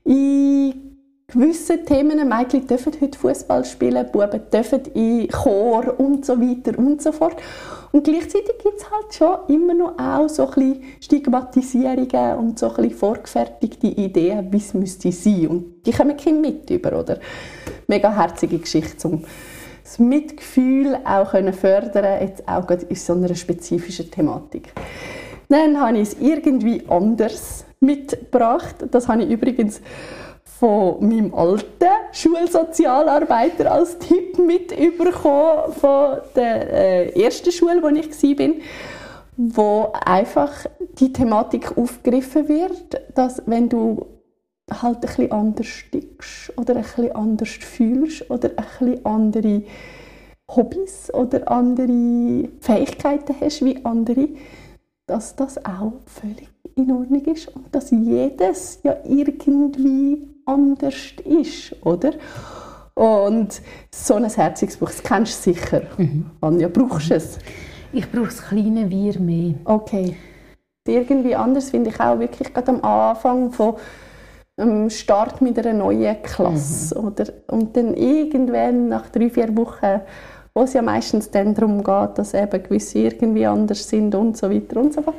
in gewissen Themen. Mädchen dürfen heute Fußball spielen, Buben dürfen in Chor und so weiter und so fort. Und gleichzeitig gibt es halt schon immer noch auch so ein bisschen Stigmatisierungen und so ein bisschen vorgefertigte Ideen, wie es müsste sein. Und die kommen Kind mit über, oder? Mega herzige Geschichte, um das Mitgefühl auch können fördern jetzt auch in so einer spezifischen Thematik. Dann habe ich es irgendwie anders mitgebracht. Das habe ich übrigens von meinem alten Schulsozialarbeiter als Tipp mitbekommen von der äh, ersten Schule, wo ich war, wo einfach die Thematik aufgegriffen wird, dass wenn du halt ein bisschen anders stickst oder ein bisschen anders fühlst oder ein bisschen andere Hobbys oder andere Fähigkeiten hast wie andere, dass das auch völlig in Ordnung ist und dass jedes ja irgendwie anders ist, oder? Und so ein herziges Buch, das kennst du sicher. Mhm. Anja, brauchst du es? Ich brauche das kleine Wir mehr. Okay. Irgendwie anders finde ich auch wirklich gerade am Anfang von dem Start mit einer neuen Klasse. Mhm. Oder? Und dann irgendwann nach drei, vier Wochen, wo es ja meistens dann darum geht, dass eben gewisse irgendwie anders sind und so weiter und so fort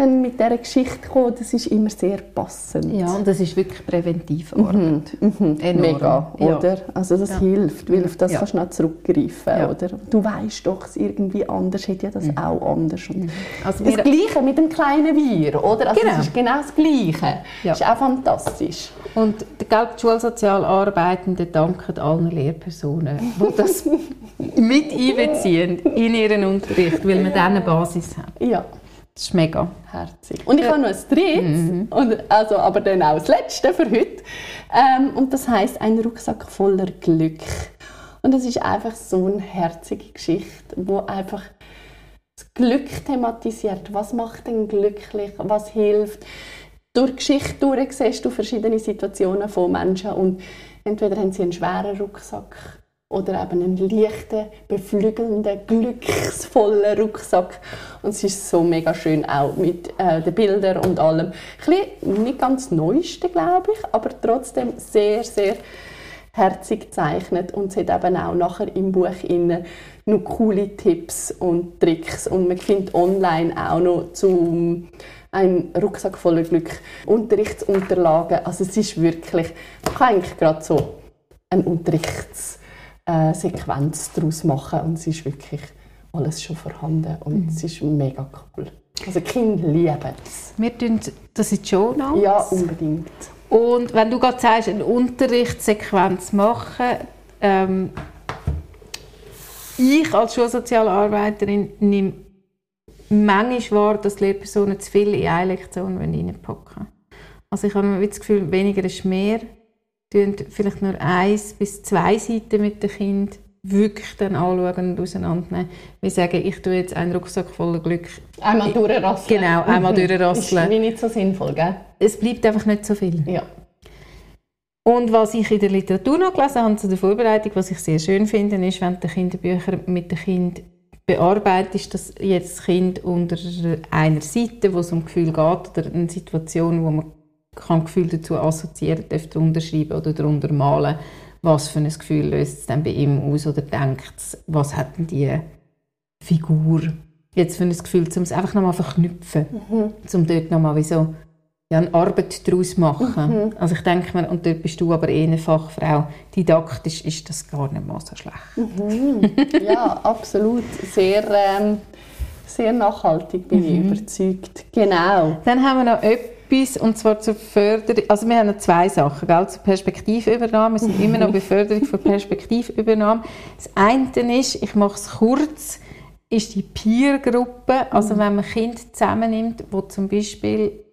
dann mit dieser Geschichte kommen, das ist immer sehr passend. Ja, und das ist wirklich präventiv mhm, mhm, Mega, oder? Ja. Also das ja. hilft, weil auf das ja. kannst du noch zurückgreifen, oder? Du weißt doch, es irgendwie anders hätte ja das mhm. auch anders. Mhm. also das Gleiche mit dem kleinen Wir, oder? Also genau. es ist genau das Gleiche. Das ist auch fantastisch. Und die Schulsozialarbeitenden danken allen Lehrpersonen, die das mit einbeziehen in ihren Unterricht, weil man dann eine Basis hat. Ja. Das ist mega. Herzig. Und ich habe noch ein drittes, mhm. und also, aber dann auch das letzte für heute. Ähm, und das heißt ein Rucksack voller Glück. Und das ist einfach so eine herzige Geschichte, wo einfach das Glück thematisiert. Was macht denn glücklich? Was hilft? Durch Geschichte durch siehst du verschiedene Situationen von Menschen und entweder haben sie einen schweren Rucksack oder eben einen leichten, beflügelnden, glücksvollen Rucksack. Und es ist so mega schön, auch mit äh, den Bildern und allem. Ein nicht ganz neueste, glaube ich, aber trotzdem sehr, sehr herzig gezeichnet und es hat eben auch nachher im Buch innen noch coole Tipps und Tricks und man findet online auch noch zum ein Rucksack voller Glück Unterrichtsunterlagen also es ist wirklich man kann eigentlich gerade so ein Unterrichts äh, Sequenz daraus machen und es ist wirklich alles schon vorhanden und mhm. es ist mega cool. Also Kinder lieben es. Wir tun das in die Show Notes. Ja, unbedingt. Und wenn du gerade sagst, eine Unterrichtssequenz machen, ähm, ich als Schulsozialarbeiterin nehme manchmal wahr, dass Lehrpersonen zu viel in eine Lektion reinpacken Also ich habe das Gefühl, weniger ist mehr vielleicht nur eins bis zwei Seiten mit dem Kind wirklich dann anschauen und auseinandernehmen. Wir sagen, ich tue jetzt einen Rucksack voller Glück. Einmal durchrasseln. Genau, einmal mhm. durchrasseln. Ist wie nicht so sinnvoll, gell? Es bleibt einfach nicht so viel. Ja. Und was ich in der Literatur noch gelesen habe zu der Vorbereitung, was ich sehr schön finde, ist, wenn du Kinderbücher mit dem Kind bearbeitest, dass jetzt das Kind unter einer Seite, wo es um Gefühl geht, oder eine Situation, wo man kann Gefühl dazu assoziieren, darf unterschreiben oder darunter malen, was für ein Gefühl löst es dann bei ihm aus oder denkt es, was hat denn die Figur jetzt für ein Gefühl, um es einfach nochmal verknüpfen, mhm. um dort nochmal wie so ja, eine Arbeit daraus machen. Mhm. Also ich denke mir, und dort bist du aber eh eine Fachfrau, didaktisch ist das gar nicht mal so schlecht. Mhm. Ja, absolut. Sehr, ähm, sehr nachhaltig bin ich mhm. überzeugt. Genau. Dann haben wir noch etwas, etwas, und zwar zur Förderung, also wir haben zwei Sachen, gell, zur Perspektivübernahme, wir sind immer noch bei Förderung von Perspektivübernahme. Das eine ist, ich mache es kurz, ist die Peer-Gruppe, also wenn man Kinder zusammennimmt, wo zum Beispiel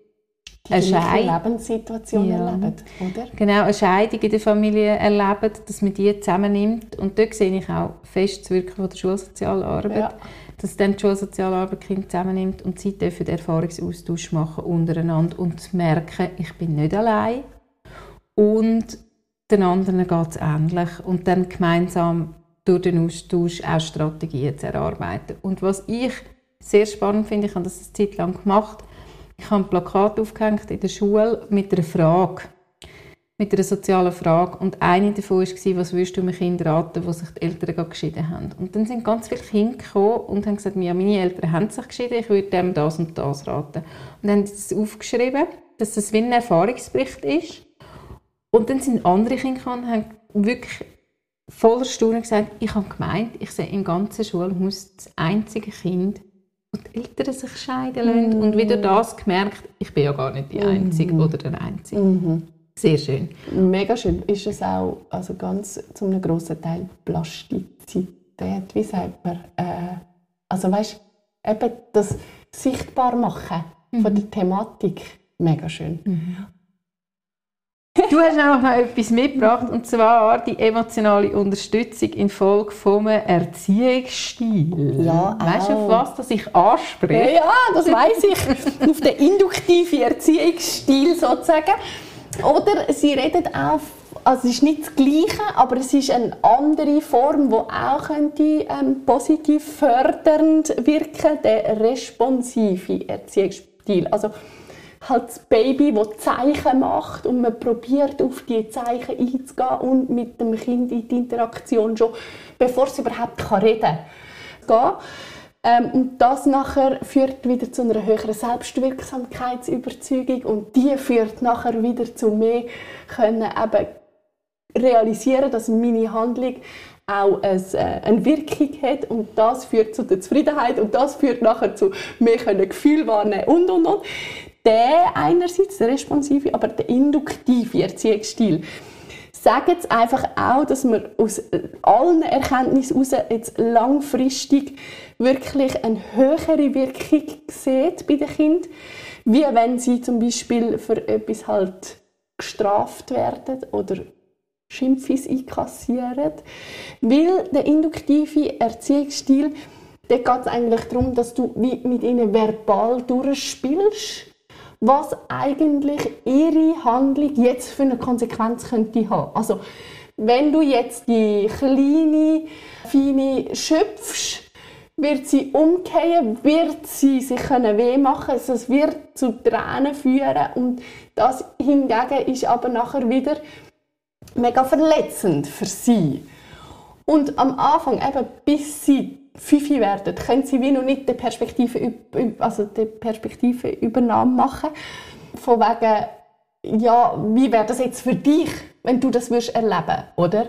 eine Scheidung, Lebenssituation ja. erleben, oder? Genau, eine Scheidung in der Familie erleben, dass man die zusammennimmt. Und dort sehe ich auch fest das Wirken von der Schulsozialarbeit. Ja dass dann die Schulsozialarbeit Kinder zusammennimmt und sie dürfen den Erfahrungsaustausch machen untereinander und merken, ich bin nicht allein und den anderen geht es ähnlich und dann gemeinsam durch den Austausch auch Strategien zu erarbeiten. Und was ich sehr spannend finde, ich habe das eine Zeit lang gemacht, ich habe ein Plakat aufgehängt in der Schule mit einer Frage. Mit einer sozialen Frage und eine davon war, was würdest du einem Kind raten, wo sich die Eltern geschieden haben. Und dann sind ganz viele Kinder gekommen und haben gesagt, ja, meine Eltern haben sich geschieden, ich würde dem das und das raten. Und dann haben sie das aufgeschrieben, dass das wie ein Erfahrungsbericht ist. Und dann sind andere Kinder gekommen und haben wirklich voller Staunen gesagt, ich habe gemeint, ich sehe im ganzen Schulhaus das einzige Kind, wo die Eltern sich scheiden lassen. Mm. Und wieder das gemerkt, ich bin ja gar nicht die Einzige mm. oder der Einzige. Mm Sehr schön. Mega schön. Ist es auch also ganz zu einem grossen Teil Plastizität, wie sagt man? Äh, also weißt eben das sichtbar machen von mhm. der Thematik. Mega schön. Mhm. Du hast auch noch etwas mitgebracht, und zwar die emotionale Unterstützung in Folge vom Erziehungsstil. Ja, Weißt du, auf was das ich anspreche? Ja, das weiß ich. auf den induktiven Erziehungsstil sozusagen. Oder sie redet auch also es ist nicht das Gleiche, aber es ist eine andere Form, die auch könnte, ähm, positiv fördernd wirken, der responsive Erziehungsstil. Also halt das Baby, das Zeichen macht und man probiert auf die Zeichen einzugehen und mit dem Kind in die Interaktion schon, bevor es überhaupt reden kann. Ähm, und das nachher führt wieder zu einer höheren Selbstwirksamkeitsüberzeugung und die führt nachher wieder zu mehr können eben realisieren, dass meine Handlung auch eine, äh, eine Wirkung hat. Und das führt zu der Zufriedenheit und das führt nachher zu mehr können Gefühl wahrnehmen und und und. Der einerseits, der responsive, aber der induktive Erziehungsstil, sagen jetzt einfach auch, dass man aus allen Erkenntnissen heraus jetzt langfristig wirklich eine höhere Wirkung sieht bei den Kindern, wie wenn sie zum Beispiel für etwas halt gestraft werden oder Schimpfis einkassieren. Weil der induktive Erziehungsstil, da geht es eigentlich darum, dass du mit ihnen verbal durchspielst was eigentlich ihre Handlung jetzt für eine Konsequenz könnte haben. Also, wenn du jetzt die kleine, feine schöpfst, wird sie umkehren, wird sie sich weh machen, also es wird zu Tränen führen und das hingegen ist aber nachher wieder mega verletzend für sie. Und am Anfang, eben bis sie fünf werden, können sie wie noch nicht die Perspektive, also die Perspektiveübernahme machen. Von wegen, ja, wie wäre das jetzt für dich, wenn du das würdest erleben, oder?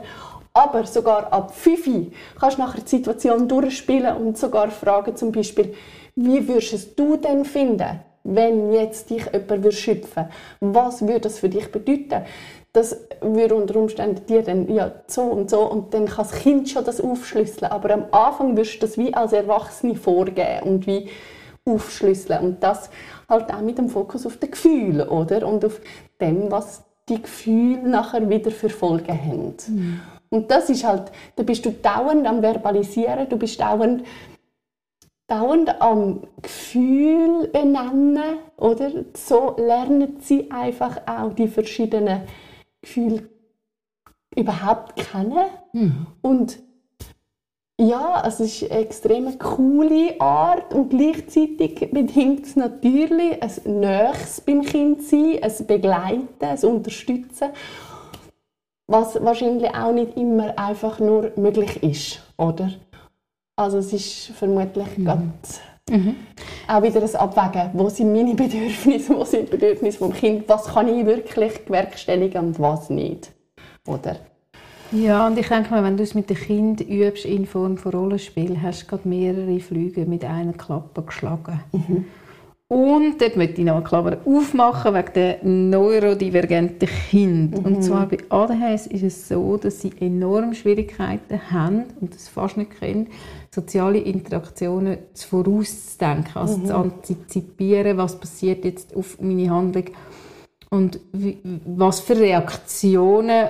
Aber sogar ab 5 kannst du nachher die Situation durchspielen und sogar fragen zum Beispiel, wie würdest du denn finden, wenn jetzt dich jemand schöpfen würde? Was würde das für dich bedeuten? Das würde unter Umständen dir dann ja so und so und dann kann das Kind schon das aufschlüsseln. Aber am Anfang wirst du das wie als Erwachsene vorgeben und wie aufschlüsseln und das halt auch mit dem Fokus auf den Gefühlen oder und auf dem, was die Gefühle nachher wieder für Folgen haben. Mhm. Und das ist halt, da bist du dauernd am Verbalisieren, du bist dauernd dauernd am Gefühl benennen, oder? So lernen sie einfach auch die verschiedenen Gefühl überhaupt kennen. Mhm. Und ja, es ist eine extrem coole Art und gleichzeitig bedingt es natürlich ein Nächs beim Kind sein, ein Begleiten, ein Unterstützen, was wahrscheinlich auch nicht immer einfach nur möglich ist, oder? Also es ist vermutlich mhm. ganz Mhm. Auch wieder ein Abwägen, wo sind meine Bedürfnisse, wo sind die Bedürfnisse des Kindes, was kann ich wirklich bewerkstelligen und was nicht. Oder? Ja, und ich denke mal, wenn du es mit dem Kind übst in Form von Rollenspiel, hast du gerade mehrere Flüge mit einer Klappe geschlagen. Mhm. Und dort möchte ich noch eine Klammer aufmachen wegen der neurodivergenten Kinder. Mhm. Und zwar bei ADHS ist es so, dass sie enorm Schwierigkeiten haben und das fast nicht können, soziale Interaktionen vorauszudenken, also mhm. zu antizipieren, was passiert jetzt auf meine Handlung und wie, was für Reaktionen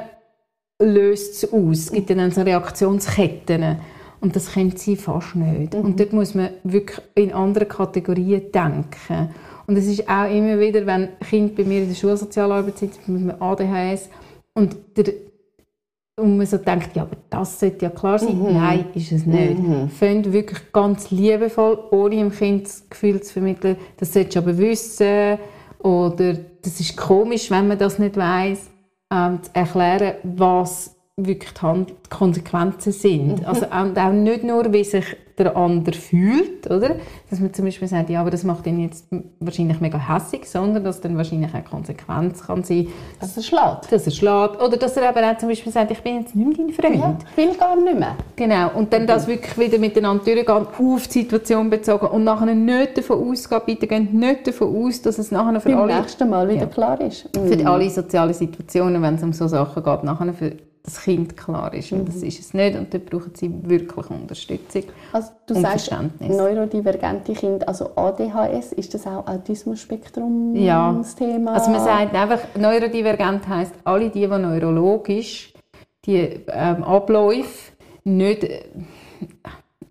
löst es aus. Es gibt dann so Reaktionsketten und das kennt sie fast nicht. Mhm. Und dort muss man wirklich in andere Kategorien denken. Und es ist auch immer wieder, wenn Kind bei mir in der Schulsozialarbeit sind, mit einem ADHS und der und man so denkt, ja, aber das sollte ja klar sein. Mhm. Nein, ist es nicht. Mhm. Fängt wirklich ganz liebevoll, ohne dem Kind das Gefühl zu vermitteln, das solltest du aber wissen. Oder das ist komisch, wenn man das nicht weiß. ähm, zu erklären, was wirklich die, Konsequenzen sind. Also und auch nicht nur, wie sich der andere fühlt, oder? Dass man zum Beispiel sagt, ja, aber das macht ihn jetzt wahrscheinlich mega hässig, sondern dass dann wahrscheinlich eine Konsequenz kann sein, Dass er schlägt. dass er schlägt oder dass er aber auch zum Beispiel sagt, ich bin jetzt nicht mehr dein Freund. Ja, ich will gar nicht mehr. Genau, und dann das wirklich wieder miteinander durchgehen, auf die Situation bezogen und nachher nicht davon ausgehen, bitte geht nicht davon aus, dass es nachher für Beim alle, nächsten Mal wieder Ja. klar ist. für die alle sozialen Situationen, wenn es um so Sachen geht, nachher für das Kind klar ist. Und Mhm. das ist es nicht und dort brauchen sie wirklich Unterstützung. Also, du Und sagst Verständnis. neurodivergente Kinder, also ADHS, ist das auch Autismus-Spektrum Ja. Thema? Also man sagt einfach, neurodivergent heisst, alle die, die neurologisch die ähm, Abläufe nicht... äh,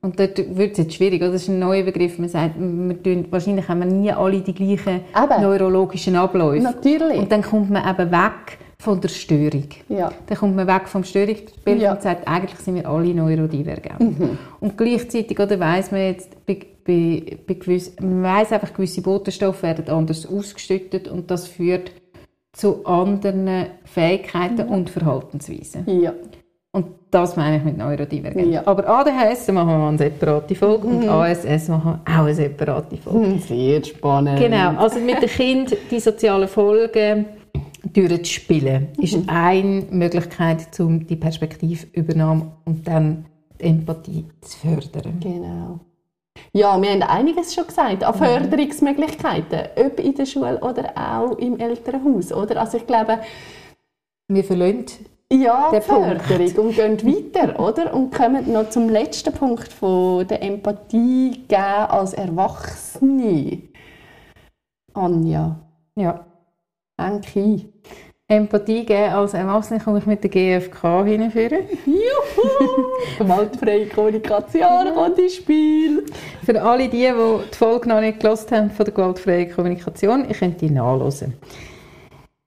Und dort wird es jetzt schwierig, oder? das ist ein neuer Begriff. Man sagt, wir tun, wahrscheinlich haben wir nie alle die gleichen Eben. neurologischen Abläufe. Natürlich. Und dann kommt man eben weg von der Störung. ja. Dann kommt man weg vom Störungsbild Ja. Mhm. und sagt, eigentlich sind wir alle neurodivergent. Und gleichzeitig oder weiss man jetzt, bei, bei, bei gewiss, man weiss einfach, gewisse Botenstoffe werden anders ausgeschüttet und das führt zu anderen Fähigkeiten und Verhaltensweisen. ja. Und das meine ich mit neurodivergent. Ja. Aber ADHS machen wir eine separate Folge Mhm. und ASS machen wir auch eine separate Folge. Hm, Sehr spannend. Genau, also mit dem Kind die sozialen Folgen durchzuspielen, ist Mhm. eine Möglichkeit, um die Perspektivübernahme und dann die Empathie zu fördern. Genau. Ja, wir haben einiges schon gesagt an Förderungsmöglichkeiten, ob in der Schule oder auch im Elternhaus, oder? Also ich glaube, Wir verlassen ja, Der Förderung und gehen weiter, oder? Und kommen noch zum letzten Punkt von der Empathie geben als Erwachsene. Anja, ja, Enki. Empathie geben als Erwachsene komme ich mit der GfK hinführen. Gewaltfreie Kommunikation kommt ins Spiel. Für alle die, die die Folge noch nicht gelesen haben von der gewaltfreien Kommunikation, ich könnte die nachlesen.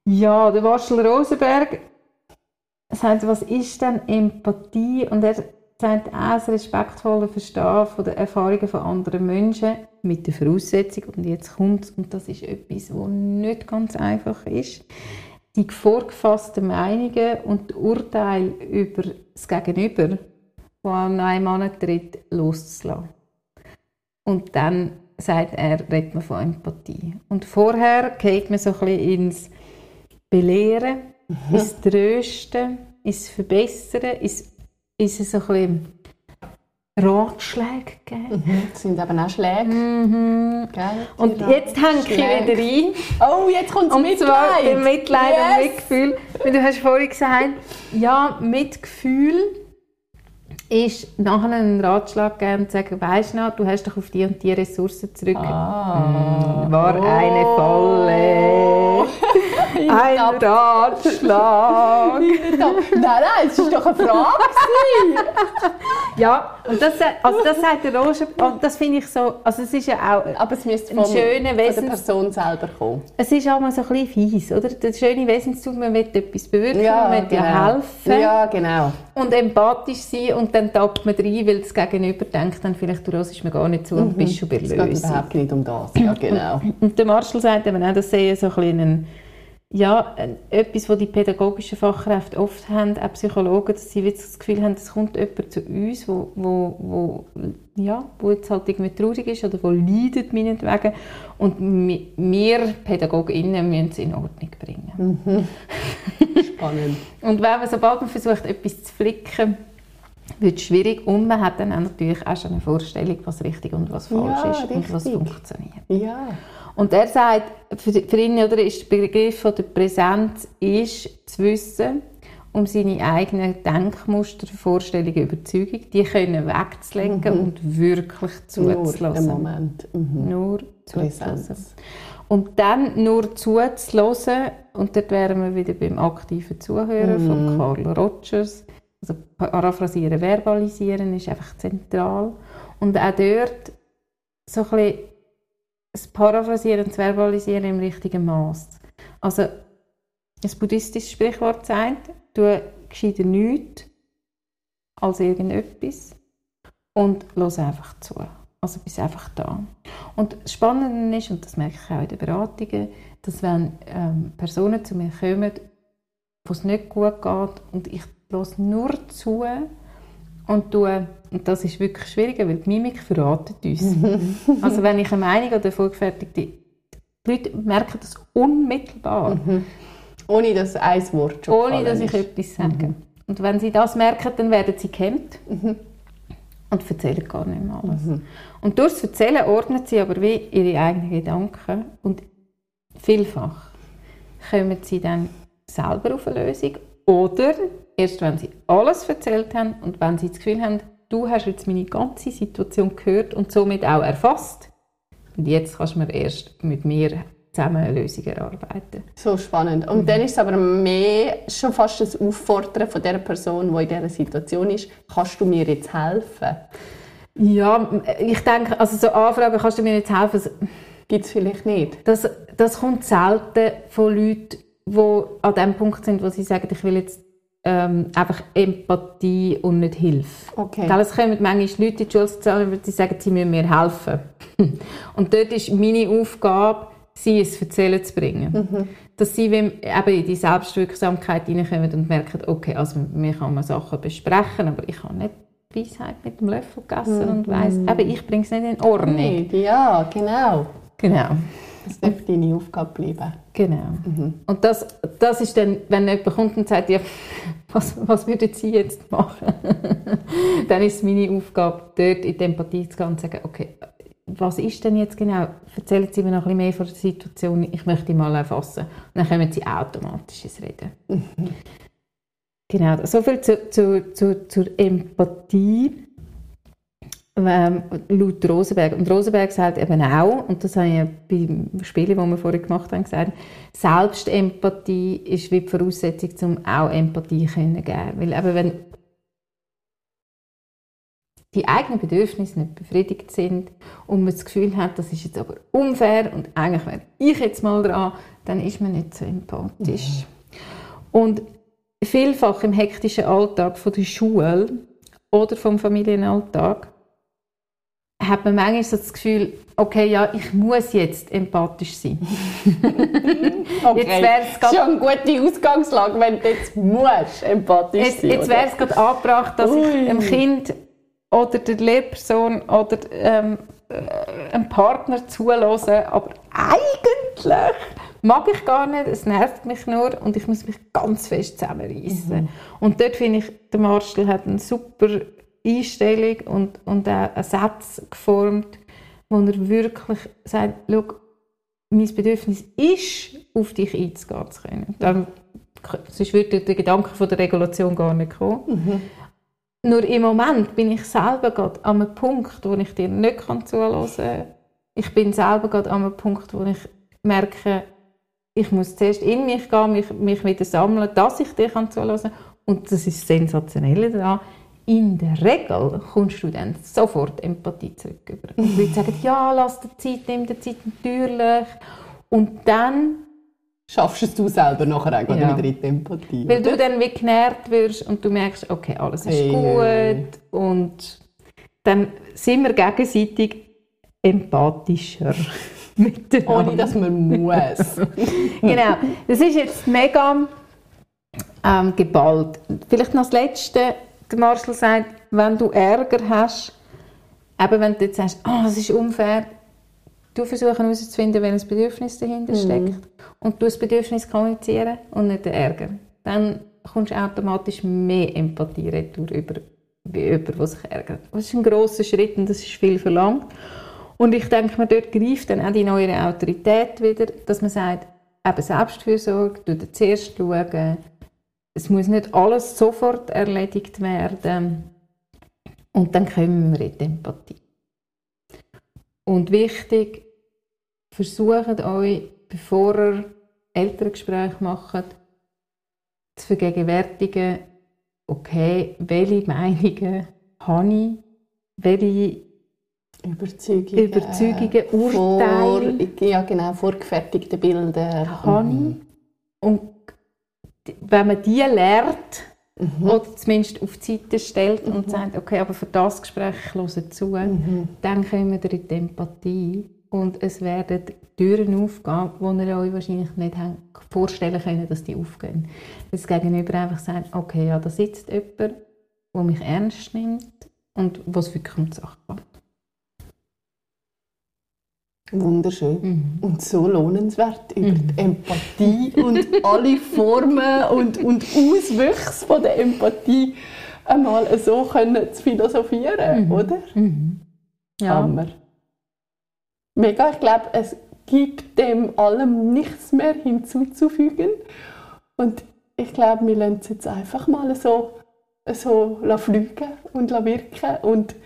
Ja, der Marshall Rosenberg sagt, was ist denn Empathie? Und er sagt auch das respektvolle Verstehen von den Erfahrungen von anderen Menschen mit der Voraussetzung, und jetzt kommt es, und das ist etwas, was nicht ganz einfach ist, die vorgefassten Meinungen und Urteile über das Gegenüber, das an einem antritt, loszulassen. Und dann sagt er, redet man von Empathie. Und vorher geht man so ein bisschen ins Belehren, ins Trösten, ins Verbessern, ins, ins so ein bisschen Ratschläge geben. Das sind eben auch Schläge. Mhm. Gell? Und Die jetzt hänge ich wieder rein. Oh, jetzt kommt das Und Mitleid. zwar Mitleid Yes. und Mitgefühl. Weil du hast vorhin gesagt, ja, Mitgefühl ist nachher einen Ratschlag geben und sagen, weisst du noch, du hast doch auf die und die Ressourcen zurück. Ah. War eine Oh. Falle. Ein Ratschlag. nein, nein, es war doch eine Frage. Ja, und das, also das sagt der Roger, und das finde ich so, also es ist ja auch, Aber es müsste Ein von, schöner von der Person selber kommen. es ist auch mal so ein bisschen fies, oder? Der schöne Wesenszug, man will etwas bewirken, man will ja genau. helfen. Ja, genau. und empathisch sein und dann tappt man rein, weil das Gegenüber denkt dann vielleicht, du hörst mir gar nicht zu und bist schon bei Es der geht Lösung. überhaupt nicht um das. Ja, genau. Und der Marshall sagt eben auch, das sei so ein bisschen ein, ja, etwas, was die pädagogischen Fachkräfte oft haben, auch Psychologen, dass sie das Gefühl haben, es kommt jemand zu uns, wo, wo, wo, ja, wo jetzt halt irgendwie traurig ist oder wo leidet meinetwegen und wir PädagogInnen müssen es in Ordnung bringen. Spannend. Und wenn man, sobald man versucht, etwas zu flicken, wird schwierig und man hat dann auch natürlich auch schon eine Vorstellung, was richtig und was falsch Ja, ist und was richtig. funktioniert. Ja. Und er sagt, für, für ihn oder, ist der Begriff von der Präsenz ist zu wissen, um seine eigenen Denkmuster, Vorstellungen, Überzeugungen, die können wegzulenken und wirklich Nur zuzulassen. Moment. Mhm. Nur zuzulassen. Und dann nur zuzulassen, und dort wären wir wieder beim aktiven Zuhören von Carl Rogers. Also paraphrasieren, verbalisieren ist einfach zentral. Und auch dort so ein das Paraphrasieren das Verbalisieren im richtigen Maß. Also ein buddhistisches Sprichwort sagt, du gescheiter nichts als irgendetwas und los einfach zu. Also bist einfach da. Und das Spannende ist, und das merke ich auch in den Beratungen, dass wenn ähm, Personen zu mir kommen, wo es nicht gut geht und ich lasse nur zu und tue, und das ist wirklich schwieriger, weil die Mimik verratet uns. also wenn ich eine Meinung oder vorgefertigte, die Leute merken das unmittelbar. Mhm. Ohne dass ein Wort schon Ohne dass ich ist. etwas sage. Mhm. Und wenn sie das merken, dann werden sie gehemmt mhm. und erzählen gar nicht mehr alles. Mhm. Und durch das Erzählen ordnen sie aber wie ihre eigenen Gedanken und vielfach kommen sie dann selber auf eine Lösung oder erst wenn sie alles erzählt haben und wenn sie das Gefühl haben, du hast jetzt meine ganze Situation gehört und somit auch erfasst und jetzt kannst du mir erst mit mir zusammen eine Lösung erarbeiten. So spannend. Und mhm. dann ist es aber mehr schon fast das Auffordern von der Person, die in dieser Situation ist, kannst du mir jetzt helfen? Ja, ich denke, also so Anfragen, kannst du mir jetzt helfen? Gibt es vielleicht nicht. Das, das kommt selten von Leuten, die an dem Punkt sind, wo sie sagen, ich will jetzt ähm, einfach Empathie und nicht Hilfe. Okay. Es kommen manchmal Leute in die Schule, die sagen, sie müssen mir helfen. und dort ist meine Aufgabe, sie ins Erzählen zu bringen. Mhm. Dass sie eben in die Selbstwirksamkeit hineinkommen und merken, okay, also mir kann man Sachen besprechen, aber ich habe nicht Weisheit mit dem Löffel gegessen mhm. und weiss, eben, ich bringe es nicht in Ordnung. Ja, genau. Genau. Das darf deine Aufgabe bleiben. Genau. Mhm. Und das, das ist dann, wenn jemand kommt und sagt, ja, was, was würden Sie jetzt machen? dann ist es meine Aufgabe, dort in die Empathie zu gehen und zu sagen, okay, was ist denn jetzt genau? Erzählen Sie mir noch ein bisschen mehr von der Situation, ich möchte mal erfassen. Und dann kommen Sie automatisch ins Reden. Mhm. Genau, soviel zu, zu, zu, zur Empathie ähm, laut Rosenberg. Und Rosenberg sagt eben auch, und das habe ich ja beim Spielen, das wir vorhin gemacht haben, gesagt, Selbstempathie ist wie die Voraussetzung, um auch Empathie zu geben. Weil eben, wenn die eigenen Bedürfnisse nicht befriedigt sind und man das Gefühl hat, das ist jetzt aber unfair und eigentlich wäre ich jetzt mal dran, dann ist man nicht so empathisch. Mhm. Und vielfach im hektischen Alltag von der Schule oder vom Familienalltag hat man manchmal so das Gefühl, okay, ja, ich muss jetzt empathisch sein. okay. Jetzt wäre es schon eine gute Ausgangslage, wenn du jetzt musst empathisch jetzt, sein Jetzt wäre es gerade angebracht, dass Ui. ich einem Kind oder der Lehrperson oder ähm, äh, einem Partner zulasse, aber eigentlich mag ich gar nicht, es nervt mich nur und ich muss mich ganz fest zusammenreißen. Mhm. Und dort finde ich, der Marshall hat eine super Einstellung und, und auch einen Satz geformt, wo er wirklich sagt, schau, mein Bedürfnis ist, auf dich einzugehen zu können. Dann, sonst würde der Gedanke von der Regulation gar nicht kommen. Mhm. Nur im Moment bin ich selber gerade an einem Punkt, wo ich dir nicht zuhören kann. Ich bin selber gerade an einem Punkt, wo ich merke, ich muss zuerst in mich gehen, mich, mich wieder sammeln, dass ich dir zuhören kann. Und das ist das Sensationelle daran in der Regel kommst du dann sofort Empathie zurück. Und die Leute sagen, ja, lass dir Zeit, nimm dir Zeit, natürlich. Und dann... Schaffst du es selber nachher auch ja. wieder in die Empathie. Weil du dann wie genährt wirst und du merkst, okay, alles ist hey, gut. Hey. Und dann sind wir gegenseitig empathischer. Ohne dass man muss. genau. Das ist jetzt mega ähm, geballt. Vielleicht noch das Letzte der Marshall sagt, wenn du Ärger hast, eben wenn du jetzt sagst, oh, das ist unfair, du versuchen herauszufinden, welches Bedürfnis dahinter mhm. steckt und du das Bedürfnis kommunizieren und nicht den Ärger. Dann kommst du automatisch mehr Empathie retour über, jemand, der sich ärgert. Das ist ein grosser Schritt und das ist viel verlangt. Und ich denke mir, dort greift dann auch die neue Autorität wieder, dass man sagt, eben Selbstfürsorge, du zuerst schauen, es muss nicht alles sofort erledigt werden. Und dann kommen wir in die Empathie. Und wichtig, versucht euch, bevor ihr Elterngespräche macht, zu vergegenwärtigen, okay, welche Meinungen habe ich, welche Überzeugungen, Überzeugungen Urteile, vor, ja genau, vorgefertigte Bilder habe ich. Und wenn man die lernt, mhm. oder zumindest auf die Seite stellt mhm. und sagt, okay, aber für das Gespräch ich höre zu, mhm. dann kommen wir in die Empathie und es werden Türen aufgehen, die ihr euch wahrscheinlich nicht vorstellen können, dass die aufgehen. Das Gegenüber einfach sagt, okay, ja, da sitzt jemand, der mich ernst nimmt und was wirklich um die Sache geht. Wunderschön. Mhm. Und so lohnenswert über mhm. die Empathie und alle Formen und, und Auswüchse von der Empathie einmal so können zu philosophieren, mhm. oder? Mhm. Ja. Hammer. Mega, ich glaube, es gibt dem allem nichts mehr hinzuzufügen. Und ich glaube, wir lassen es jetzt einfach mal so, so fliegen und wirken. Und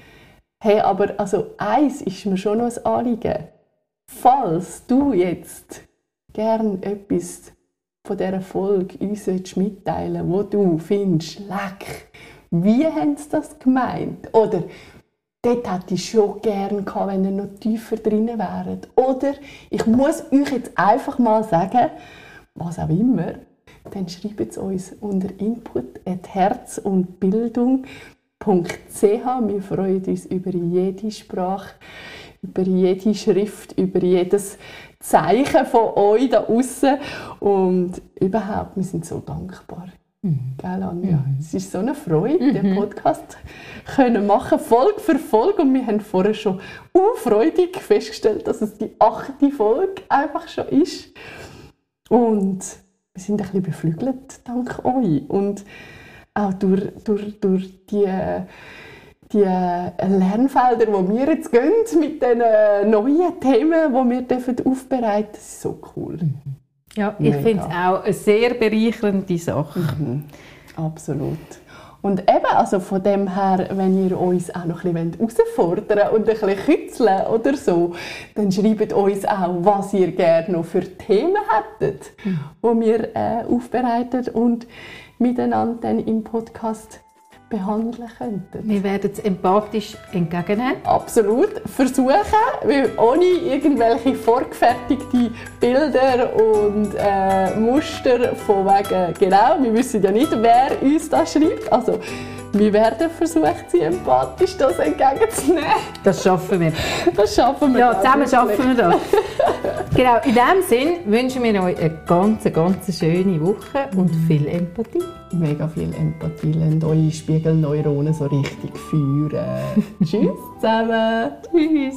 hey, aber also eins ist mir schon noch ein Anliegen falls du jetzt gern etwas von dieser Folge uns mitteilen wo du findest, leck, wie haben sie das gemeint? Oder dort hätte ich schon gern gehabt, wenn ihr noch tiefer drin wäret. Oder ich muss euch jetzt einfach mal sagen, was auch immer, dann schreibt es uns unter input.herz und Bildung.ch. Wir freuen uns über jede Sprache über jede Schrift, über jedes Zeichen von euch da außen und überhaupt, wir sind so dankbar. Mhm. Gell, Anja? Mhm. Es ist so eine Freude, mhm. den Podcast können machen, Folge für Folge. Und wir haben vorher schon unfreudig festgestellt, dass es die achte Folge einfach schon ist. Und wir sind ein bisschen beflügelt dank euch. Und auch durch, durch, durch die die äh, Lernfelder, die wir jetzt gehen, mit den äh, neuen Themen, die wir dürfen aufbereiten dürfen, ist so cool. Mhm. Ja, ich finde es auch eine sehr bereichernde Sache. Mhm. Absolut. Und eben, also von dem her, wenn ihr uns auch noch ein bisschen herausfordern und ein bisschen kützeln oder so, dann schreibt uns auch, was ihr gerne noch für Themen hättet, mhm. die wir äh, aufbereitet und miteinander dann im Podcast behandeln könnten. Wir werden es empathisch entgegennehmen. Absolut. Versuchen, weil ohne irgendwelche vorgefertigte Bilder und äh, Muster von wegen, genau, wir wissen ja nicht, wer uns das schreibt. Also, wir werden versuchen, sie empathisch das entgegenzunehmen. Das schaffen wir. Das schaffen wir. Ja, zusammen schaffen wir das. genau, in diesem Sinn wünschen wir euch eine ganz, ganz schöne Woche und viel Empathie. Mega viel Empathie. Lasst eure Spiegelneuronen so richtig feuern. Tschüss zusammen. Tschüss.